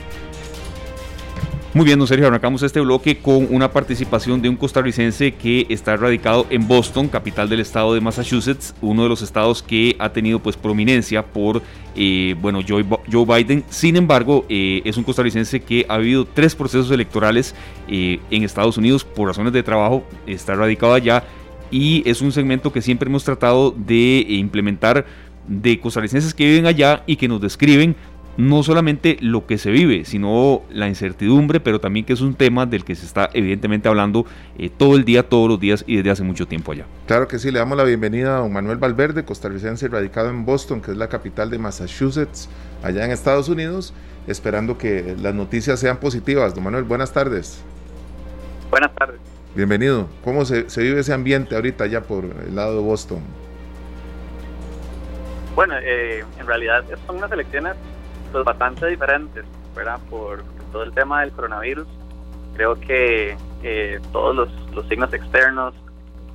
muy bien, don Sergio, arrancamos este bloque con una participación de un costarricense que está radicado en Boston, capital del estado de Massachusetts, uno de los estados que ha tenido pues prominencia por eh, bueno Joe, Biden. Sin embargo, eh, es un costarricense que ha habido tres procesos electorales eh, en Estados Unidos por razones de trabajo, está radicado allá y es un segmento que siempre hemos tratado de implementar de costarricenses que viven allá y que nos describen no solamente lo que se vive, sino la incertidumbre, pero también que es un tema del que se está evidentemente hablando eh, todo el día, todos los días y desde hace mucho tiempo allá. Claro que sí, le damos la bienvenida a don Manuel Valverde, costarricense radicado en Boston, que es la capital de Massachusetts, allá en Estados Unidos, esperando que las noticias sean positivas. Don Manuel, buenas tardes. Buenas tardes. Bienvenido. ¿Cómo se, se vive ese ambiente ahorita allá por el lado de Boston? Bueno, eh, en realidad son unas elecciones pues, bastante diferentes, ¿verdad? Por todo el tema del coronavirus. creo que eh, todos los, los, signos externos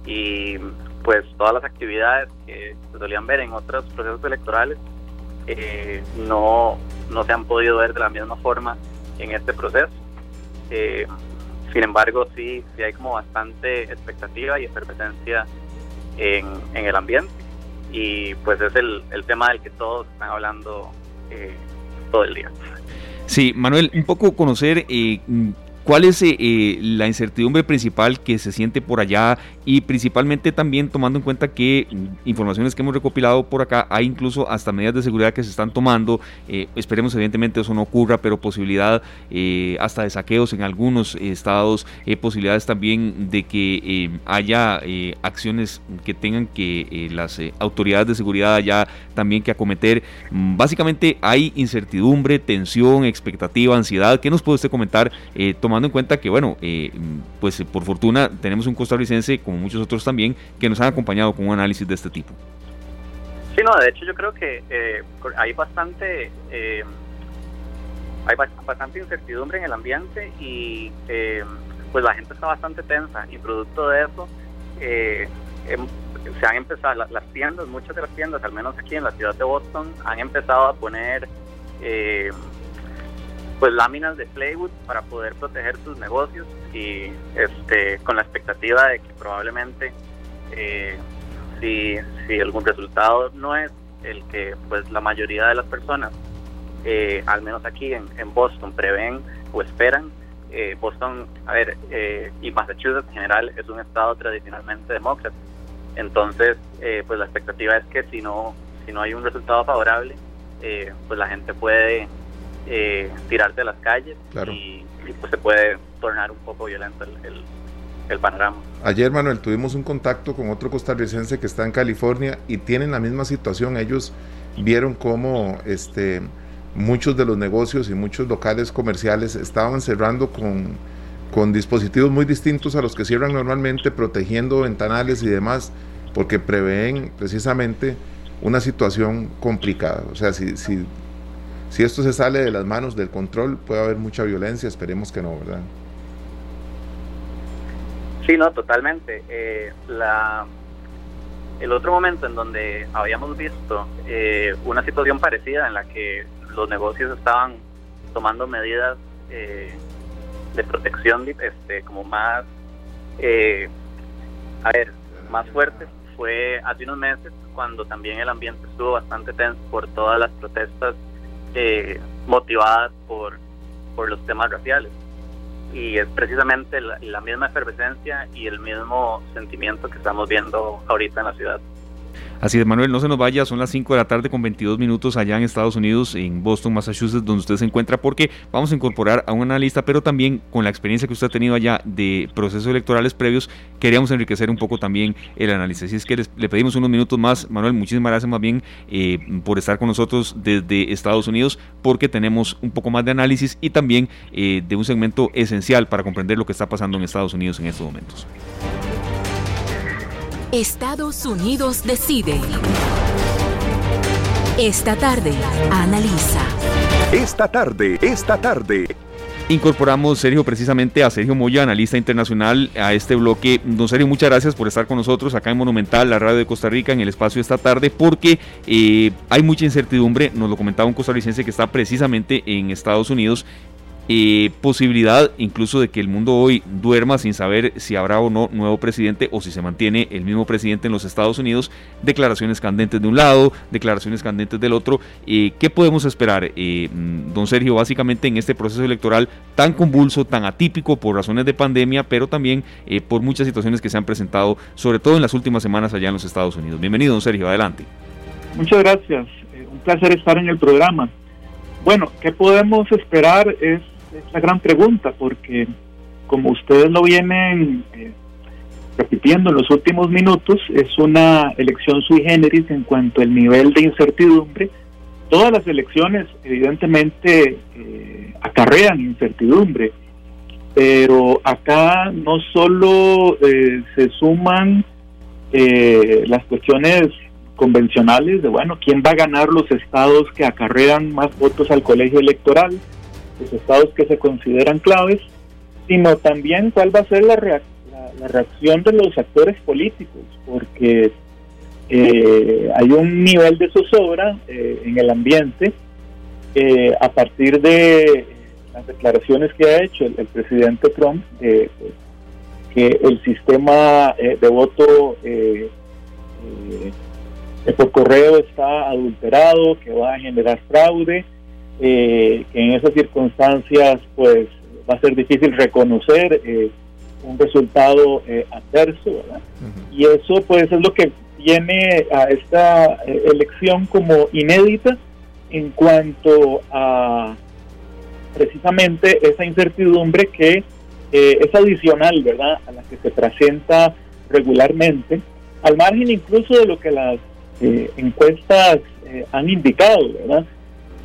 y pues todas las actividades que se solían ver en otros procesos electorales eh, no, no se han podido ver de la misma forma en este proceso. Eh, sin embargo, sí, sí hay como bastante expectativa y efervescencia en, en el ambiente y pues es el, el tema del que todos están hablando eh, todo el día. Sí, Manuel, un poco conocer eh, ¿Cuál es eh, eh, la incertidumbre principal que se siente por allá y principalmente también tomando en cuenta que informaciones que hemos recopilado por acá hay incluso hasta medidas de seguridad que se están tomando, eh, esperemos evidentemente eso no ocurra, pero posibilidad hasta de saqueos en algunos estados, posibilidades también de que haya acciones que tengan que las autoridades de seguridad allá también que acometer. Mm, básicamente hay incertidumbre, tensión, expectativa, ansiedad. ¿Qué nos puede usted comentar? tomando en cuenta que, bueno, eh, pues por fortuna tenemos un costarricense, como muchos otros también, que nos han acompañado con un análisis de este tipo. Sí, no, de hecho yo creo que eh, hay bastante eh, hay bastante incertidumbre en el ambiente y pues la gente está bastante tensa y producto de eso em, se han empezado, las, tiendas, muchas de las tiendas, al menos aquí en la ciudad de Boston, han empezado a poner pues láminas de plywood para poder proteger sus negocios y este con la expectativa de que probablemente eh, si, si algún resultado no es el que pues la mayoría de las personas eh, al menos aquí en, en, Boston prevén o esperan eh, Boston a ver y Massachusetts en general es un estado tradicionalmente demócrata. Entonces pues la expectativa es que si no si no hay un resultado favorable pues la gente puede eh, tirarse a las calles y, pues se puede tornar un poco violento el, el, panorama. Ayer, Manuel, tuvimos un contacto con otro costarricense que está en California y tienen la misma situación. Ellos vieron cómo este, muchos de los negocios y muchos locales comerciales estaban cerrando con, con dispositivos muy distintos a los que cierran normalmente, protegiendo ventanales y demás, porque prevén precisamente una situación complicada. O sea, si, si si esto se sale de las manos del control, puede haber mucha violencia, esperemos que no, ¿verdad? Sí, no, totalmente. Eh, la, el otro momento en donde habíamos visto eh, una situación parecida en la que los negocios estaban tomando medidas eh, de protección este, como más, a ver, más fuertes, fue hace unos meses cuando también el ambiente estuvo bastante tenso por todas las protestas eh, motivadas por, por los temas raciales. Y es precisamente la, la misma efervescencia y el mismo sentimiento que estamos viendo ahorita en la ciudad. Así es, Manuel, no se nos vaya, son las 5 de la tarde con 22 minutos allá en Estados Unidos, en Boston, Massachusetts, donde usted se encuentra, porque vamos a incorporar a un analista, pero también con la experiencia que usted ha tenido allá de procesos electorales previos, queríamos enriquecer un poco también el análisis. Así es que le pedimos unos minutos más, Manuel, muchísimas gracias más bien eh, por estar con nosotros desde Estados Unidos, porque tenemos un poco más de análisis y también eh, de un segmento esencial para comprender lo que está pasando en Estados Unidos en estos momentos. Estados Unidos decide. Esta tarde, analiza. Esta tarde, esta tarde. Incorporamos, Sergio, precisamente a Sergio Moya, analista internacional, a este bloque. Don Sergio, muchas gracias por estar con nosotros acá en Monumental, la radio de Costa Rica, en el espacio esta tarde, porque eh, hay mucha incertidumbre. Nos lo comentaba un costarricense que está precisamente en Estados Unidos eh, posibilidad incluso de que el mundo hoy duerma sin saber si habrá o no nuevo presidente o si se mantiene el mismo presidente en los Estados Unidos, declaraciones candentes de un lado, declaraciones candentes del otro. Eh, ¿Qué podemos esperar, eh, mm, don Sergio, básicamente en este proceso electoral tan convulso, tan atípico por razones de pandemia, pero también por muchas situaciones que se han presentado, sobre todo en las últimas semanas allá en los Estados Unidos? Bienvenido, don Sergio, adelante. Muchas gracias, un placer estar en el programa. Bueno, ¿qué podemos esperar? Es es la gran pregunta, porque como ustedes lo vienen eh, repitiendo en los últimos minutos, es una elección sui generis en cuanto al nivel de incertidumbre. Todas las elecciones evidentemente eh, acarrean incertidumbre, pero acá no solo eh, se suman las cuestiones convencionales de, bueno, quién va a ganar los estados que acarrean más votos al colegio electoral, los estados que se consideran claves, sino también cuál va a ser la, reacción de los actores políticos, porque eh, hay un nivel de zozobra eh, en el ambiente eh, a partir de las declaraciones que ha hecho el, presidente Trump, pues, que el sistema de voto por correo está adulterado, que va a generar fraude, que en esas circunstancias pues va a ser difícil reconocer eh, un resultado eh, adverso, ¿verdad? Y eso pues es lo que viene a esta eh, elección como inédita en cuanto a precisamente esa incertidumbre que es adicional, ¿verdad?, a la que se presenta regularmente, al margen incluso de lo que las encuestas han indicado, ¿verdad?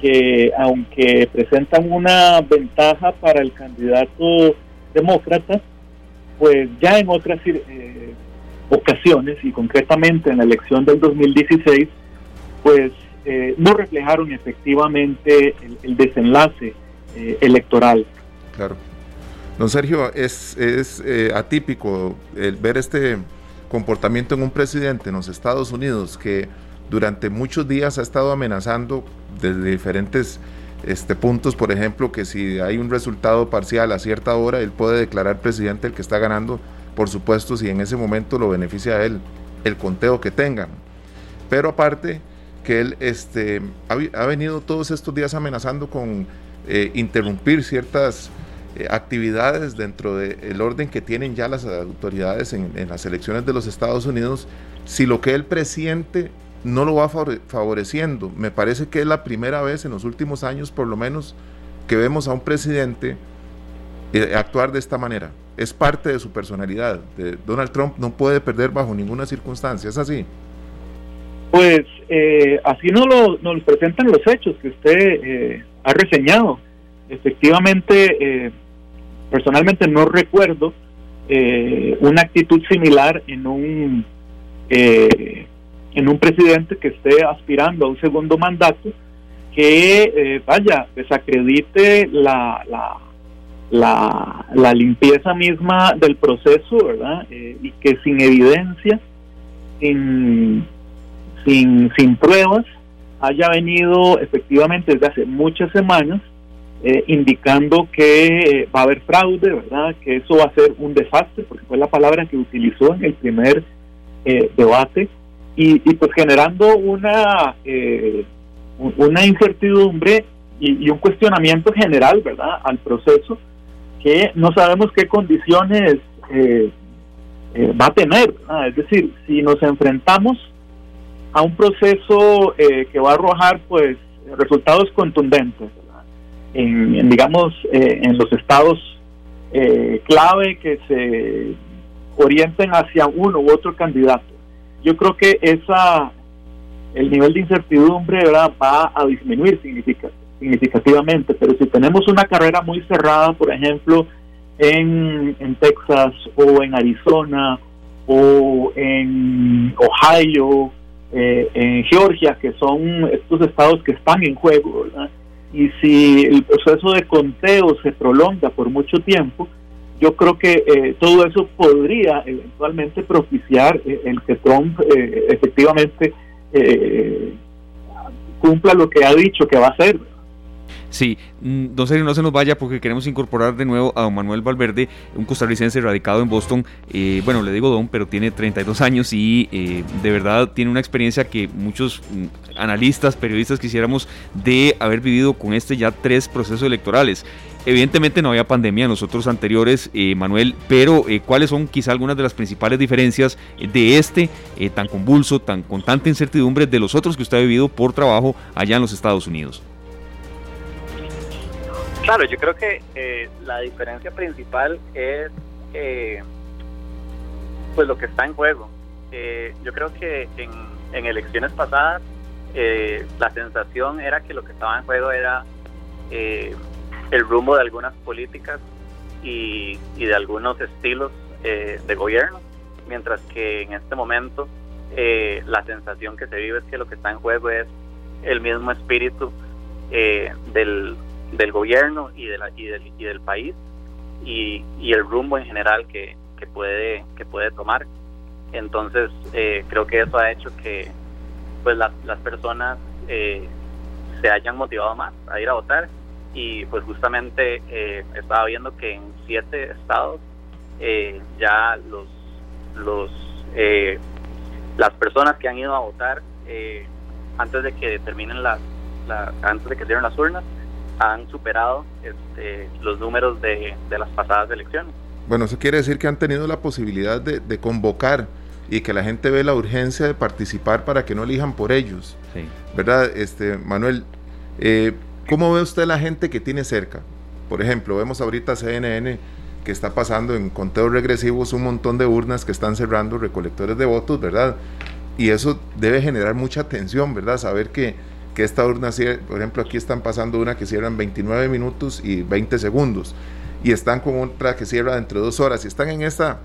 Que aunque presentan una ventaja para el candidato demócrata, pues ya en otras eh, ocasiones y concretamente en la elección del 2016, pues eh, no reflejaron efectivamente el, desenlace eh, electoral. Claro. Don Sergio, es, es atípico el ver este comportamiento en un presidente en los Estados Unidos que durante muchos días ha estado amenazando desde diferentes este, puntos, por ejemplo, que si hay un resultado parcial a cierta hora, él puede declarar presidente el que está ganando, por supuesto, si en ese momento lo beneficia a él el conteo que tengan. Pero aparte, que él este, ha, venido todos estos días amenazando con eh, interrumpir ciertas eh, actividades dentro del orden que tienen ya las autoridades en, en las elecciones de los Estados Unidos, si lo que él presiente no lo va favoreciendo. Me parece que es la primera vez en los últimos años, por lo menos, que vemos a un presidente eh, actuar de esta manera. Es parte de su personalidad. Donald Trump no puede perder bajo ninguna circunstancia. ¿Es así? Pues eh, así nos lo, presentan los hechos que usted eh, ha reseñado. Efectivamente, personalmente no recuerdo una actitud similar en un en un presidente que esté aspirando a un segundo mandato que eh, vaya, desacredite la, la, la, limpieza misma del proceso, ¿verdad? Eh, y que sin evidencia, sin, sin, sin pruebas, haya venido efectivamente desde hace muchas semanas eh, indicando que va a haber fraude, ¿verdad? Que eso va a ser un desastre, porque fue la palabra que utilizó en el primer debate y, pues generando una, eh, una incertidumbre y, un cuestionamiento general, ¿verdad?, al proceso que no sabemos qué condiciones eh, eh, va a tener. Es decir, si nos enfrentamos a un proceso que va a arrojar, pues, resultados contundentes, En, digamos, en los estados clave que se orienten hacia uno u otro candidato yo creo que esa el nivel de incertidumbre va a disminuir significativamente, pero si tenemos una carrera muy cerrada, por ejemplo, en, en Texas o en Arizona o en Ohio, eh, en Georgia, que son estos estados que están en juego, y si el proceso de conteo se prolonga por mucho tiempo, yo creo que eh, todo eso podría eventualmente propiciar eh, el que Trump eh, efectivamente cumpla lo que ha dicho que va a hacer. Sí, mm, don Sergio, no se nos vaya porque queremos incorporar de nuevo a don Manuel Valverde, un costarricense radicado en Boston. bueno, le digo don, pero tiene 32 años y de verdad tiene una experiencia que muchos mm, analistas, periodistas quisiéramos de haber vivido con este ya tres procesos electorales. Evidentemente no había pandemia en los otros anteriores, eh, Manuel, pero eh, ¿cuáles son quizá algunas de las principales diferencias de este eh, tan convulso, tan con tanta incertidumbre de los otros que usted ha vivido por trabajo allá en los Estados Unidos? Claro, yo creo que la diferencia principal es pues lo que está en juego. yo creo que en, elecciones pasadas la sensación era que lo que estaba en juego era el rumbo de algunas políticas y, de algunos estilos eh, de gobierno, mientras que en este momento eh, la sensación que se vive es que lo que está en juego es el mismo espíritu eh, del, del, gobierno y, de la, y, del, y del país y, y el rumbo en general que, puede que puede tomar. Entonces eh, creo que eso ha hecho que pues las, las personas eh, se hayan motivado más a ir a votar. Y pues justamente eh, estaba viendo que en siete estados eh, ya los los eh, las personas que han ido a votar eh, antes de que terminen las la, antes de que cierren las urnas han superado este, los números de, de las pasadas elecciones. Bueno, eso quiere decir que han tenido la posibilidad de, de, convocar y que la gente ve la urgencia de participar para que no elijan por ellos. Sí. ¿Verdad, este, Manuel? Eh, ¿Cómo ve usted la gente que tiene cerca? Por ejemplo, vemos ahorita CNN que está pasando en conteos regresivos un montón de urnas que están cerrando recolectores de votos, ¿verdad? Y eso debe generar mucha tensión, ¿verdad? Saber que, que esta urna, por ejemplo, aquí están pasando una que cierra en 29 minutos y 20 segundos, y están con otra que cierra dentro de dos horas, y están en esta,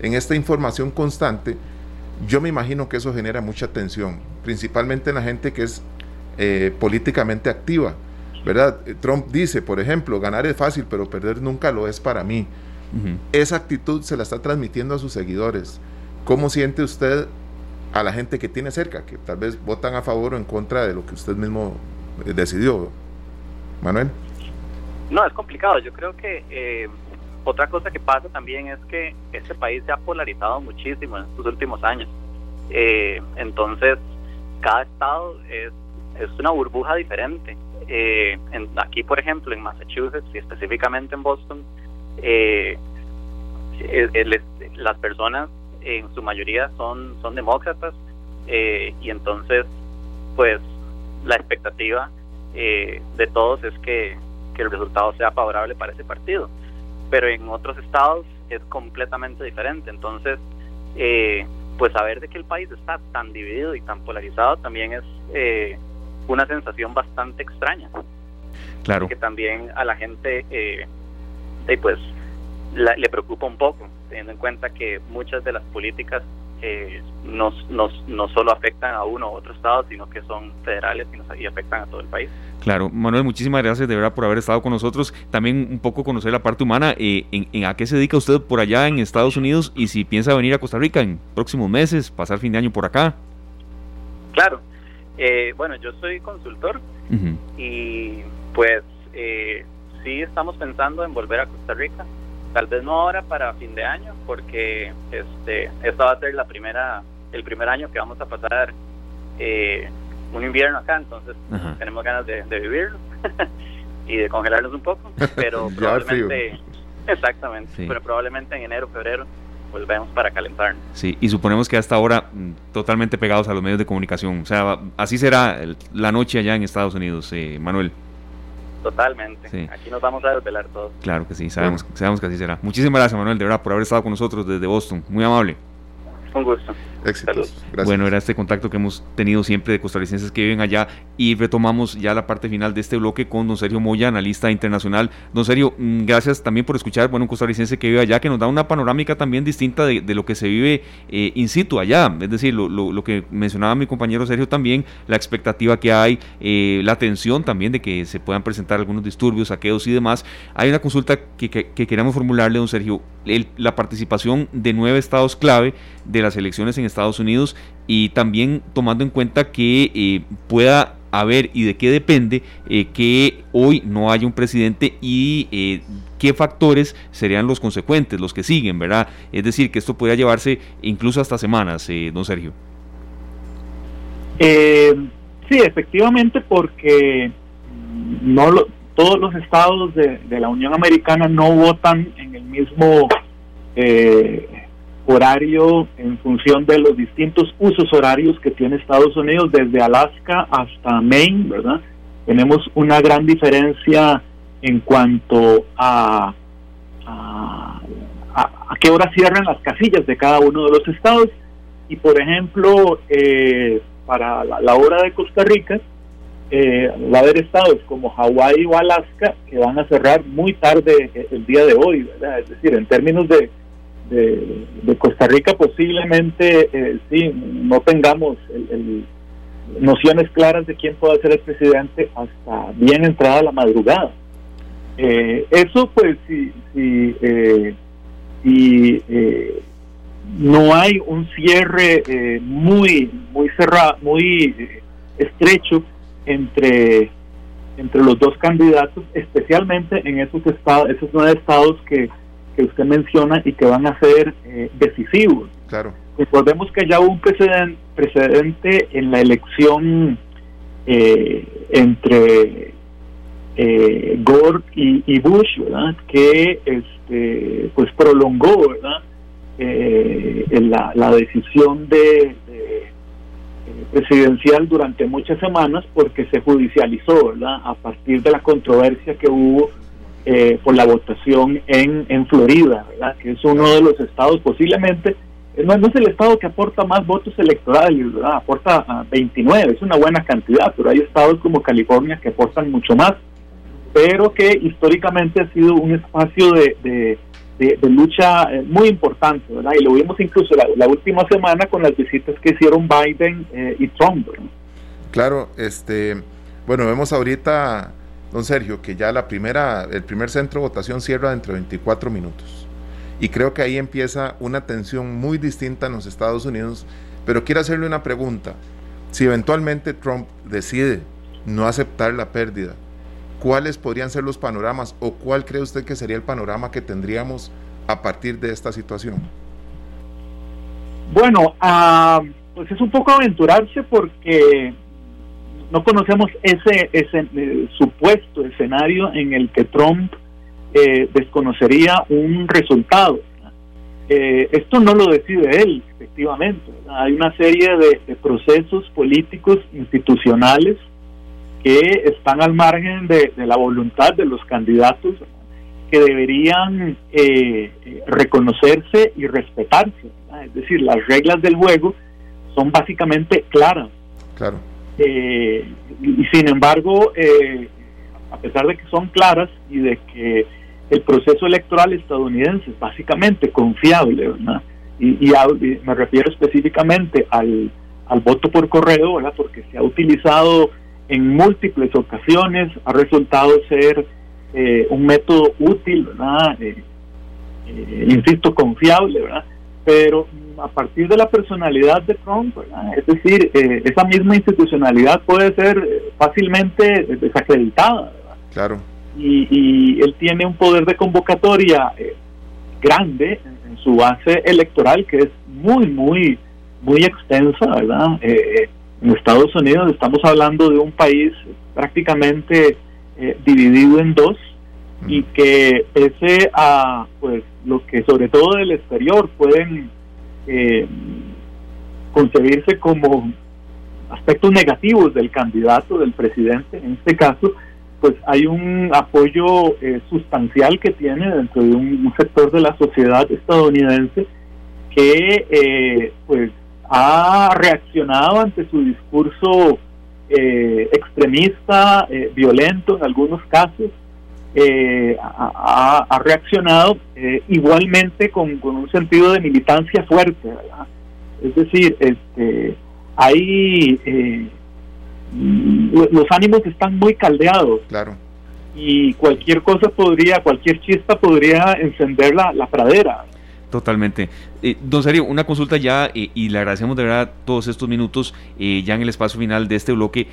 en esta información constante, yo me imagino que eso genera mucha tensión, principalmente en la gente que es eh, políticamente activa, ¿verdad? Trump dice, por ejemplo, ganar es fácil, pero perder nunca lo es para mí. Uh -huh. Esa actitud se la está transmitiendo a sus seguidores. ¿Cómo siente usted a la gente que tiene cerca, que tal vez votan a favor o en contra de lo que usted mismo eh, decidió? Manuel. No, es complicado. Yo creo que eh, otra cosa que pasa también es que este país se ha polarizado muchísimo en estos últimos años. Eh, entonces, cada estado es, es una burbuja diferente. Eh, en, aquí, por ejemplo, en Massachusetts y específicamente en Boston, eh, el, el, las personas en su mayoría son, son demócratas eh, y entonces, pues, la expectativa eh, de todos es que, que el resultado sea favorable para ese partido. Pero en otros estados es completamente diferente. Entonces, eh, pues saber de que el país está tan dividido y tan polarizado también es eh, una sensación bastante extraña. Claro. Que también a la gente, eh, pues, la, le preocupa un poco, teniendo en cuenta que muchas de las políticas eh, no, no, no solo afectan a uno u otro estado, sino que son federales y, nos, y afectan a todo el país. Claro, Manuel, muchísimas gracias de verdad por haber estado con nosotros. También un poco conocer la parte humana. Eh, en, en, ¿A qué se dedica usted por allá en Estados Unidos y si piensa venir a Costa Rica en próximos meses, pasar fin de año por acá? Claro, eh, bueno, yo soy consultor uh -huh. y pues eh, sí estamos pensando en volver a Costa Rica. Tal vez no ahora para fin de año, porque este esta va a ser la primera el primer año que vamos a pasar eh, un invierno acá, entonces tenemos ganas de, de vivirlo <laughs> y de congelarnos un poco, <laughs> pero probablemente exactamente, sí. pero probablemente en enero, febrero volvemos para calentarnos. Sí, y suponemos que hasta ahora totalmente pegados a los medios de comunicación, o sea, así será la noche allá en Estados Unidos, eh, Manuel. Totalmente. Sí. Aquí nos vamos a desvelar todos. Claro que sí, sabemos, sabemos que así será. Muchísimas gracias, Manuel, de verdad, por haber estado con nosotros desde Boston. Muy amable. Un gusto. Éxitos. Gracias. Bueno, era este contacto que hemos tenido siempre de costarricenses que viven allá y retomamos ya la parte final de este bloque con don Sergio Moya, analista internacional. Don Sergio, mm, gracias también por escuchar, bueno, un costarricense que vive allá, que nos da una panorámica también distinta de, de lo que se vive eh, in situ allá, es decir, lo, lo, lo, que mencionaba mi compañero Sergio también, la expectativa que hay, eh, la atención también de que se puedan presentar algunos disturbios, saqueos y demás. Hay una consulta que, que, que queremos formularle, don Sergio, el, la participación de nueve estados clave de las elecciones en Estados Unidos y también tomando en cuenta que eh, pueda haber y de qué depende eh, que hoy no haya un presidente y eh, qué factores serían los consecuentes, los que siguen, ¿verdad? Es decir, que esto podría llevarse incluso hasta semanas, eh, don Sergio. sí, efectivamente, porque no lo, todos los estados de, de, la Unión Americana no votan en el mismo horario en función de los distintos usos horarios que tiene Estados Unidos, desde Alaska hasta Maine, ¿verdad? Tenemos una gran diferencia en cuanto a, a, qué hora cierran las casillas de cada uno de los estados. Y por ejemplo, eh, para la, hora de Costa Rica, eh, va a haber estados como Hawái o Alaska que van a cerrar muy tarde el día de hoy, ¿verdad? Es decir, en términos de, de, Costa Rica posiblemente eh, sí no tengamos el, nociones claras de quién puede ser el presidente hasta bien entrada la madrugada. eso pues si, si, si no hay un cierre muy muy cerrado muy estrecho entre entre los dos candidatos, especialmente en esos estados, esos nueve estados que, que usted menciona y que van a ser eh, decisivos. Claro. Recordemos que ya hubo un precedente, precedente en la elección eh, entre eh, Gore y, Bush, ¿verdad? Que este, pues prolongó, ¿verdad? la, la decisión de presidencial durante muchas semanas porque se judicializó, ¿verdad? A partir de la controversia que hubo eh, por la votación en, en Florida, ¿verdad? Que es uno de los estados posiblemente, eh, no, es el estado que aporta más votos electorales, ¿verdad? Aporta 29, es una buena cantidad, pero hay estados como California que aportan mucho más, pero que históricamente ha sido un espacio de de, lucha eh, muy importante, ¿verdad? Y lo vimos incluso la, última semana con las visitas que hicieron Biden eh, y Trump. Claro, este, bueno, vemos ahorita, don Sergio, que ya la primera, el primer centro de votación cierra dentro de 24 minutos. Y creo que ahí empieza una tensión muy distinta en los Estados Unidos. Pero quiero hacerle una pregunta. Si eventualmente Trump decide no aceptar la pérdida, ¿cuáles podrían ser los panoramas o cuál cree usted que sería el panorama que tendríamos a partir de esta situación? Bueno, ah, pues es un poco aventurarse porque no conocemos ese, ese eh, supuesto escenario en el que Trump eh, desconocería un resultado. Eh, esto no lo decide él, efectivamente. Hay una serie de procesos políticos, institucionales, que están al margen de, la voluntad de los candidatos que deberían eh, reconocerse y respetarse. Es decir, las reglas del juego son básicamente claras. Claro. Eh, y, sin embargo, eh, a pesar de que son claras y de que el proceso electoral estadounidense es básicamente confiable, Y, y, me refiero específicamente al, al voto por correo, ¿verdad? Porque se ha utilizado en múltiples ocasiones, ha resultado ser eh, un método útil, ¿verdad? Eh, eh, insisto, confiable, ¿verdad? Pero a partir de la personalidad de Trump, ¿verdad? es decir, esa misma institucionalidad puede ser fácilmente desacreditada, ¿verdad? Claro. Y, y, él tiene un poder de convocatoria grande en, su base electoral que es muy, muy, muy extensa, ¿verdad? En Estados Unidos estamos hablando de un país prácticamente eh, dividido en dos y que pese a pues lo que sobre todo del exterior pueden eh, concebirse como aspectos negativos del candidato, del presidente en este caso, pues hay un apoyo eh, sustancial que tiene dentro de un, sector de la sociedad estadounidense que pues ha reaccionado ante su discurso eh, extremista, eh, violento en algunos casos, eh, ha, reaccionado igualmente con, un sentido de militancia fuerte, Es decir, este, hay los ánimos están muy caldeados. Claro. Y cualquier cosa podría, cualquier chispa podría encender la, la pradera. Totalmente. Eh, don Sergio, una consulta ya, eh, y le agradecemos de verdad todos estos minutos eh, ya en el espacio final de este bloque.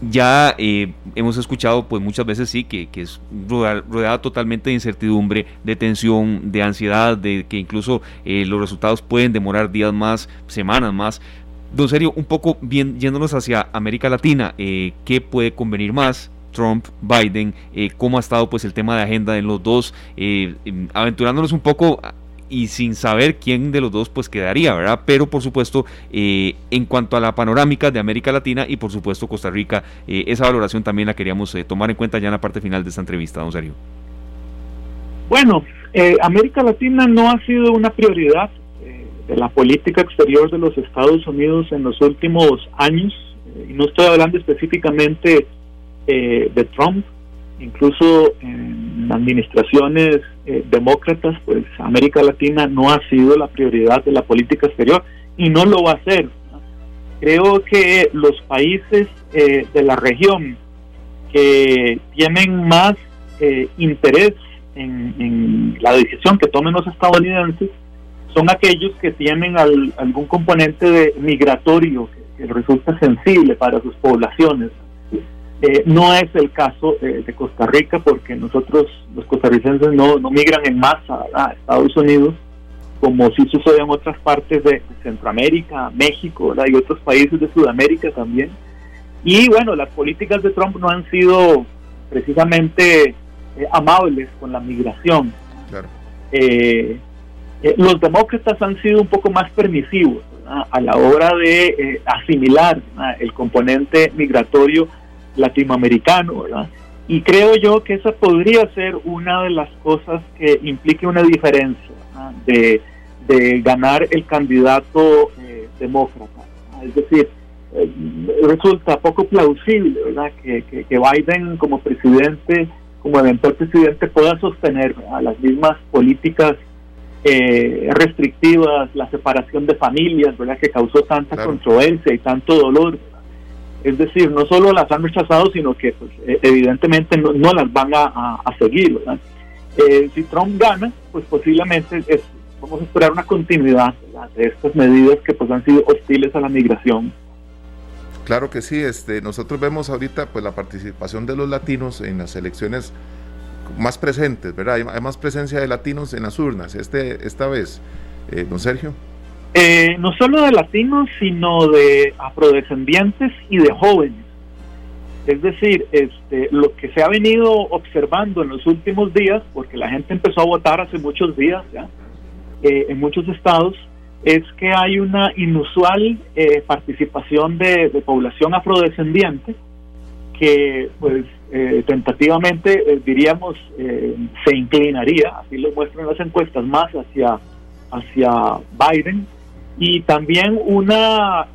Ya hemos escuchado, pues muchas veces sí, que, es rodeada, totalmente de incertidumbre, de tensión, de ansiedad, de que incluso los resultados pueden demorar días más, semanas más. Don Sergio, un poco bien, yéndonos hacia América Latina, ¿qué puede convenir más? Trump, Biden, eh, cómo ha estado pues el tema de agenda en los dos, eh, em, aventurándonos un poco y sin saber quién de los dos pues quedaría, ¿verdad? Pero por supuesto, eh, en cuanto a la panorámica de América Latina y por supuesto Costa Rica, esa valoración también la queríamos tomar en cuenta ya en la parte final de esta entrevista, don Sergio. Bueno, América Latina no ha sido una prioridad de la política exterior de los Estados Unidos en los últimos años, y no estoy hablando específicamente eh, de Trump, incluso en administraciones eh, demócratas, pues América Latina no ha sido la prioridad de la política exterior y no lo va a ser. Creo que los países eh, de la región que tienen más eh, interés en, la decisión que tomen los estadounidenses son aquellos que tienen algún componente de migratorio que, resulta sensible para sus poblaciones. Eh, no es el caso de Costa Rica porque nosotros los costarricenses no, no migran en masa a Estados Unidos como sí sucede en otras partes de Centroamérica, México y otros países de Sudamérica también. Y bueno, las políticas de Trump no han sido precisamente eh, amables con la migración. Eh, eh, los demócratas han sido un poco más permisivos a la hora de asimilar el componente migratorio latinoamericano. Y creo yo que esa podría ser una de las cosas que implique una diferencia de, ganar el candidato demócrata. Es decir, resulta poco plausible ¿verdad? Que, que, Biden como presidente como eventual presidente pueda sostener las mismas políticas eh, restrictivas, la separación de familias, ¿verdad? que causó tanta controversia y tanto dolor. Es decir, no solo las han rechazado, sino que pues, e, evidentemente no, las van a, seguir. Eh, si Trump gana, pues posiblemente es, vamos a esperar una continuidad de estas medidas que pues, han sido hostiles a la migración. Claro que sí, este, nosotros vemos ahorita pues la participación de los latinos en las elecciones más presentes, ¿verdad? Hay, más presencia de latinos en las urnas este, esta vez, eh, don Sergio. Eh, no solo de latinos, sino de afrodescendientes y de jóvenes. Es decir, este, lo que se ha venido observando en los últimos días, porque la gente empezó a votar hace muchos días ya, eh, en muchos estados, es que hay una inusual eh, participación de, población afrodescendiente que pues eh, tentativamente eh, diríamos se inclinaría, así lo muestran las encuestas, más hacia, hacia Biden y también una,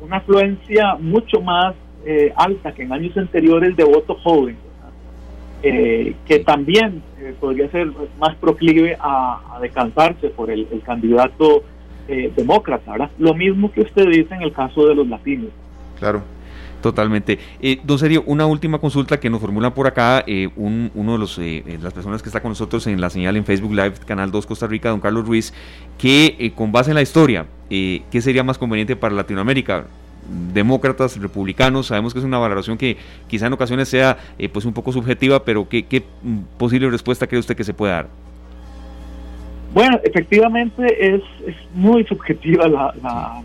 una afluencia mucho más alta que en años anteriores de voto joven, que también eh, podría ser más proclive a, decantarse por el, candidato eh, demócrata, Lo mismo que usted dice en el caso de los latinos. Claro. Totalmente. Eh, don Sergio, una última consulta que nos formula por acá eh, uno de los, las personas que está con nosotros en la señal en Facebook Live, Canal 2 Costa Rica, don Carlos Ruiz, que con base en la historia, ¿qué sería más conveniente para Latinoamérica? demócratas, republicanos, sabemos que es una valoración que quizá en ocasiones sea eh, pues un poco subjetiva, pero ¿qué, ¿qué, posible respuesta cree usted que se puede dar? Bueno, efectivamente es, es muy subjetiva la,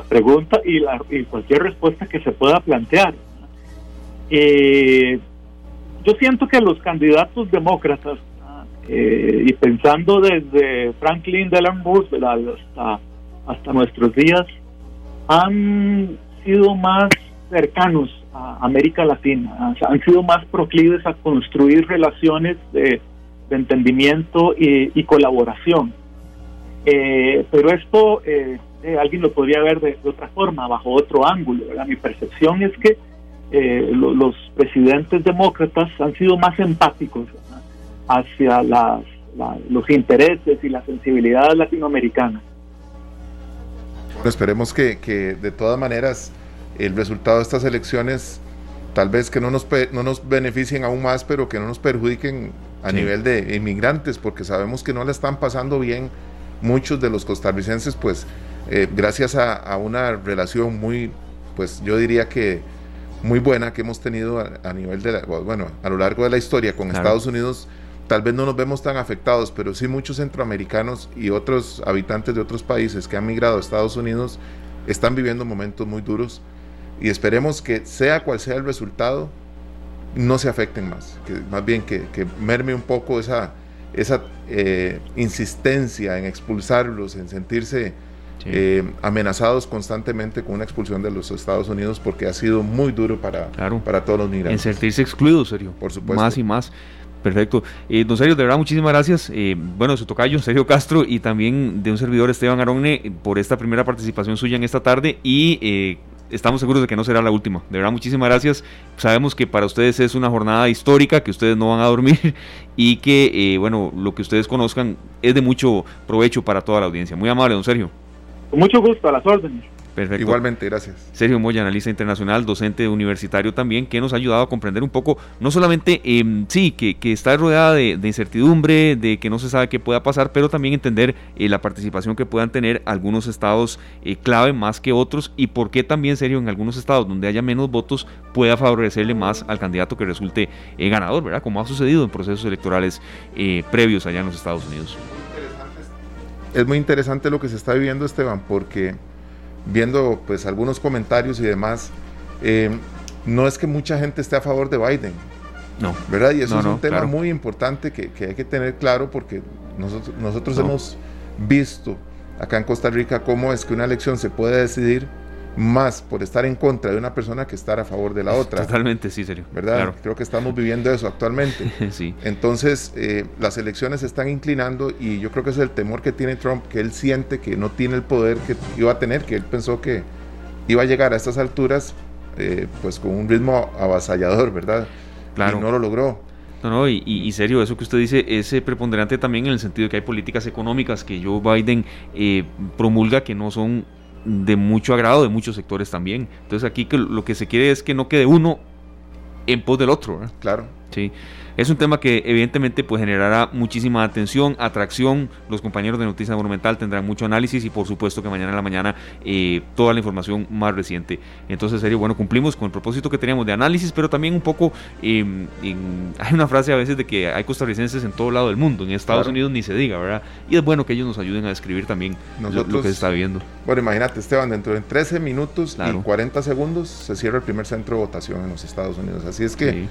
pregunta y, la, y cualquier respuesta que se pueda plantear. Eh, yo siento que los candidatos demócratas, eh, y pensando desde Franklin Delano Roosevelt hasta, hasta nuestros días, han sido más cercanos a América Latina, han sido más proclives a construir relaciones de, entendimiento y, colaboración. Eh, pero esto eh, alguien lo podría ver de, otra forma, bajo otro ángulo. Mi percepción es que los presidentes demócratas han sido más empáticos hacia las, los intereses y la sensibilidad latinoamericana. Esperemos que, de todas maneras el resultado de estas elecciones tal vez que no nos, no nos beneficien aún más, pero que no nos perjudiquen a nivel de inmigrantes, porque sabemos que no la están pasando bien muchos de los costarricenses, pues eh, gracias a, una relación muy, pues yo diría que muy buena que hemos tenido a, nivel de, bueno, a lo largo de la historia con Estados Unidos tal vez no nos vemos tan afectados, pero sí muchos centroamericanos y otros habitantes de otros países que han migrado a Estados Unidos están viviendo momentos muy duros y esperemos que sea cual sea el resultado, no se afecten más, que más bien que, merme un poco esa, esa eh, insistencia en expulsarlos, en sentirse eh, amenazados constantemente con una expulsión de los Estados Unidos porque ha sido muy duro para, para todos los migrantes. En sentirse excluidos, serio. Por supuesto. Más y más. Perfecto. Eh, don Sergio, de verdad, muchísimas gracias. Eh, bueno, su tocayo, <laughs> Sergio Castro, y también de un servidor, Esteban Aronne, por esta primera participación suya en esta tarde. Y eh, estamos seguros de que no será la última. De verdad, muchísimas gracias. Sabemos que para ustedes es una jornada histórica, que ustedes no van a dormir <laughs> y que, bueno, lo que ustedes conozcan es de mucho provecho para toda la audiencia. Muy amable, don Sergio. Con mucho gusto, a las órdenes. Perfecto. Igualmente, gracias. Sergio Moya, analista internacional, docente universitario también, que nos ha ayudado a comprender un poco, no solamente, eh, sí, que, que, está rodeada de, de, incertidumbre, de que no se sabe qué pueda pasar, pero también entender eh, la participación que puedan tener algunos estados eh, clave más que otros y por qué también, Sergio, en algunos estados donde haya menos votos pueda favorecerle más al candidato que resulte eh, ganador, ¿verdad? Como ha sucedido en procesos electorales eh, previos allá en los Estados Unidos. Es muy interesante lo que se está viviendo, Esteban, porque viendo pues algunos comentarios y demás, eh, no es que mucha gente esté a favor de Biden. No. ¿Verdad? Y eso no, es un no, tema claro. muy importante que, que, hay que tener claro porque nosotros, nosotros No. hemos visto acá en Costa Rica cómo es que una elección se puede decidir más por estar en contra de una persona que estar a favor de la otra. Totalmente, sí, serio. ¿Verdad? Claro. Creo que estamos viviendo eso actualmente. <laughs> sí. Entonces, eh, las elecciones se están inclinando y yo creo que ese es el temor que tiene Trump, que él siente que no tiene el poder que iba a tener, que él pensó que iba a llegar a estas alturas eh, pues con un ritmo avasallador, ¿verdad? Claro. Y no lo logró. No, no, y, y, y serio, eso que usted dice es eh, preponderante también en el sentido de que hay políticas económicas que Joe Biden eh, promulga que no son de mucho agrado de muchos sectores también. Entonces aquí que lo que se quiere es que no quede uno en pos del otro. Claro. Sí. Es un tema que evidentemente pues generará muchísima atención, atracción. Los compañeros de Noticias Monumental tendrán mucho análisis y por supuesto que mañana en la mañana eh, toda la información más reciente. Entonces, serio, bueno, cumplimos con el propósito que teníamos de análisis, pero también un poco, eh, en- <laughs> hay una frase a veces de que hay costarricenses en todo lado del mundo, en Estados Claro. Unidos ni se diga, ¿verdad? Y es bueno que ellos nos ayuden a describir también lo- que se está viendo. Bueno, imagínate, Esteban, dentro de 13 minutos Claro. y 40 segundos se cierra el primer centro de votación en los Estados Unidos. Así es que Sí.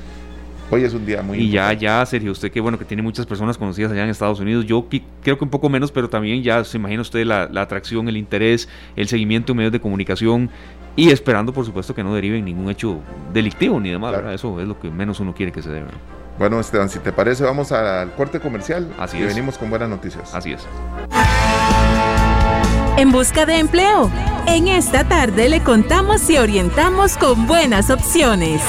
Hoy es un día muy y ya, importante. ya, Sergio, usted que bueno, que tiene muchas personas conocidas allá en Estados Unidos, yo creo que un poco menos, pero también ya se imagina usted la, la atracción, el interés, el seguimiento en medios de comunicación y esperando, por supuesto, que no derive en ningún hecho delictivo ni demás, Claro. Eso es lo que menos uno quiere que se dé. Bueno, Esteban, si te parece, vamos al corte comercial Así y es. venimos con buenas noticias. Así es. En busca de empleo. En esta tarde le contamos y orientamos con buenas opciones.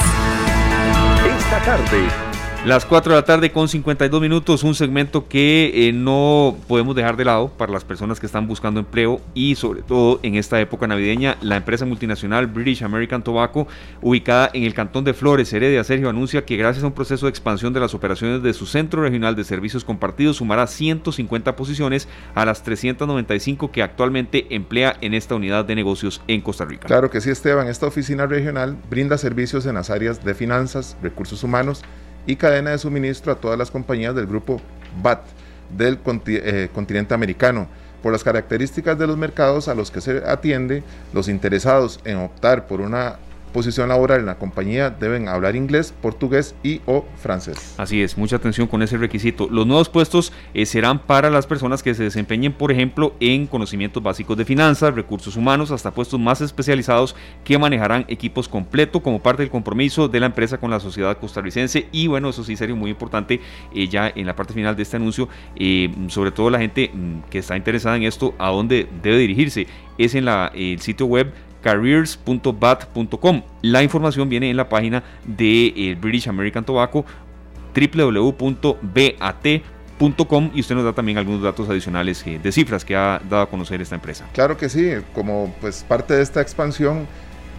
Esta tarde, Las 4 de la tarde con 52 minutos, un segmento que eh, no podemos dejar de lado para las personas que están buscando empleo y sobre todo en esta época navideña, la empresa multinacional British American Tobacco, ubicada en el cantón de Flores, Heredia, Sergio, anuncia que gracias a un proceso de expansión de las operaciones de su centro regional de servicios compartidos, sumará 150 posiciones a las 395 que actualmente emplea en esta unidad de negocios en Costa Rica. Claro que sí, Esteban. Esta oficina regional brinda servicios en las áreas de finanzas, recursos humanos y cadena de suministro a todas las compañías del grupo BAT del eh, continente americano. Por las características de los mercados a los que se atiende, los interesados en optar por una posición laboral en la compañía deben hablar inglés, portugués y o francés. Así es, mucha atención con ese requisito. Los nuevos puestos eh, serán para las personas que se desempeñen, por ejemplo, en conocimientos básicos de finanzas, recursos humanos, hasta puestos más especializados que manejarán equipos completo como parte del compromiso de la empresa con la sociedad costarricense. Y bueno, eso sí sería muy importante eh, ya en la parte final de este anuncio, eh, sobre todo la gente mm, que está interesada en esto, a dónde debe dirigirse. Es en la, el sitio web careers.bat.com. La información viene en la página de eh, British American Tobacco www.bat.com y usted nos da también algunos datos adicionales eh, de cifras que ha dado a conocer esta empresa. Claro que sí, como pues parte de esta expansión,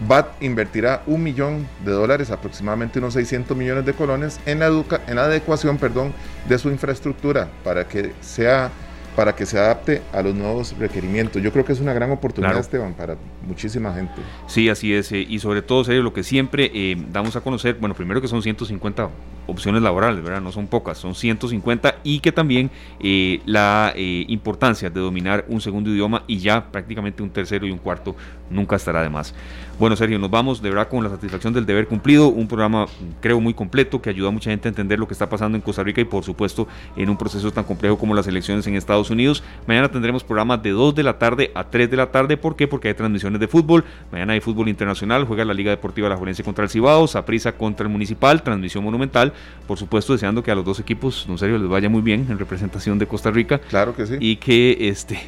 BAT invertirá un millón de dólares, aproximadamente unos 600 millones de colones, en la, educa- en la adecuación perdón, de su infraestructura para que sea para que se adapte a los nuevos requerimientos. Yo creo que es una gran oportunidad, Claro. Esteban, para muchísima gente. Sí, así es. eh, y sobre todo, serio, lo que siempre eh, damos a conocer, bueno, primero que son 150 opciones laborales, ¿verdad? No son pocas, son 150 y que también eh, la importancia de dominar un segundo idioma y ya prácticamente un tercero y un cuarto nunca estará de más. Bueno, Sergio, nos vamos de verdad con la satisfacción del deber cumplido, un programa creo muy completo que ayuda a mucha gente a entender lo que está pasando en Costa Rica y por supuesto en un proceso tan complejo como las elecciones en Estados Unidos. Mañana tendremos programas de 2 de la tarde a 3 de la tarde, ¿por qué? Porque hay transmisiones de fútbol, mañana hay fútbol internacional, juega la Liga Deportiva La Juventud contra el Cibao, Saprissa contra el Municipal, transmisión monumental, por supuesto deseando que a los dos equipos, en serio, les vaya muy bien en representación de Costa Rica. Claro que sí. Y que este,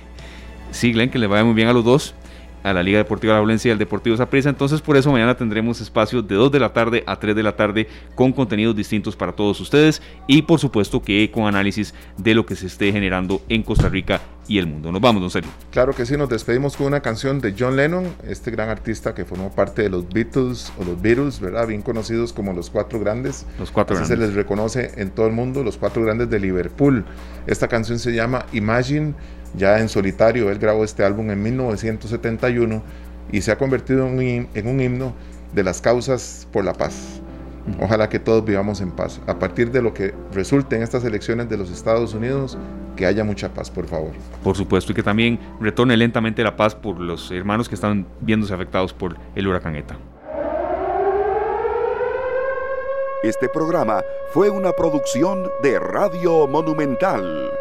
sí, Glenn, que les vaya muy bien a los dos. A la Liga Deportiva La Valencia y al Deportivo Zaprisa. Entonces, por eso mañana tendremos espacios de 2 de la tarde a 3 de la tarde con contenidos distintos para todos ustedes y, por supuesto, que con análisis de lo que se esté generando en Costa Rica y el mundo. Nos vamos, don Sergio. Claro que sí, nos despedimos con una canción de John Lennon, este gran artista que formó parte de los Beatles o los Beatles, ¿verdad? Bien conocidos como los cuatro grandes. Los cuatro Así se les reconoce en todo el mundo, los cuatro grandes de Liverpool. Esta canción se llama Imagine, ya en solitario. Él grabó este álbum en 1971 y se ha convertido en un himno de las causas por la paz. Ojalá que todos vivamos en paz. A partir de lo que resulte en estas elecciones de los Estados Unidos, que haya mucha paz, por favor. Por supuesto, y que también retorne lentamente la paz por los hermanos que están viéndose afectados por el huracán ETA. Este programa fue una producción de Radio Monumental.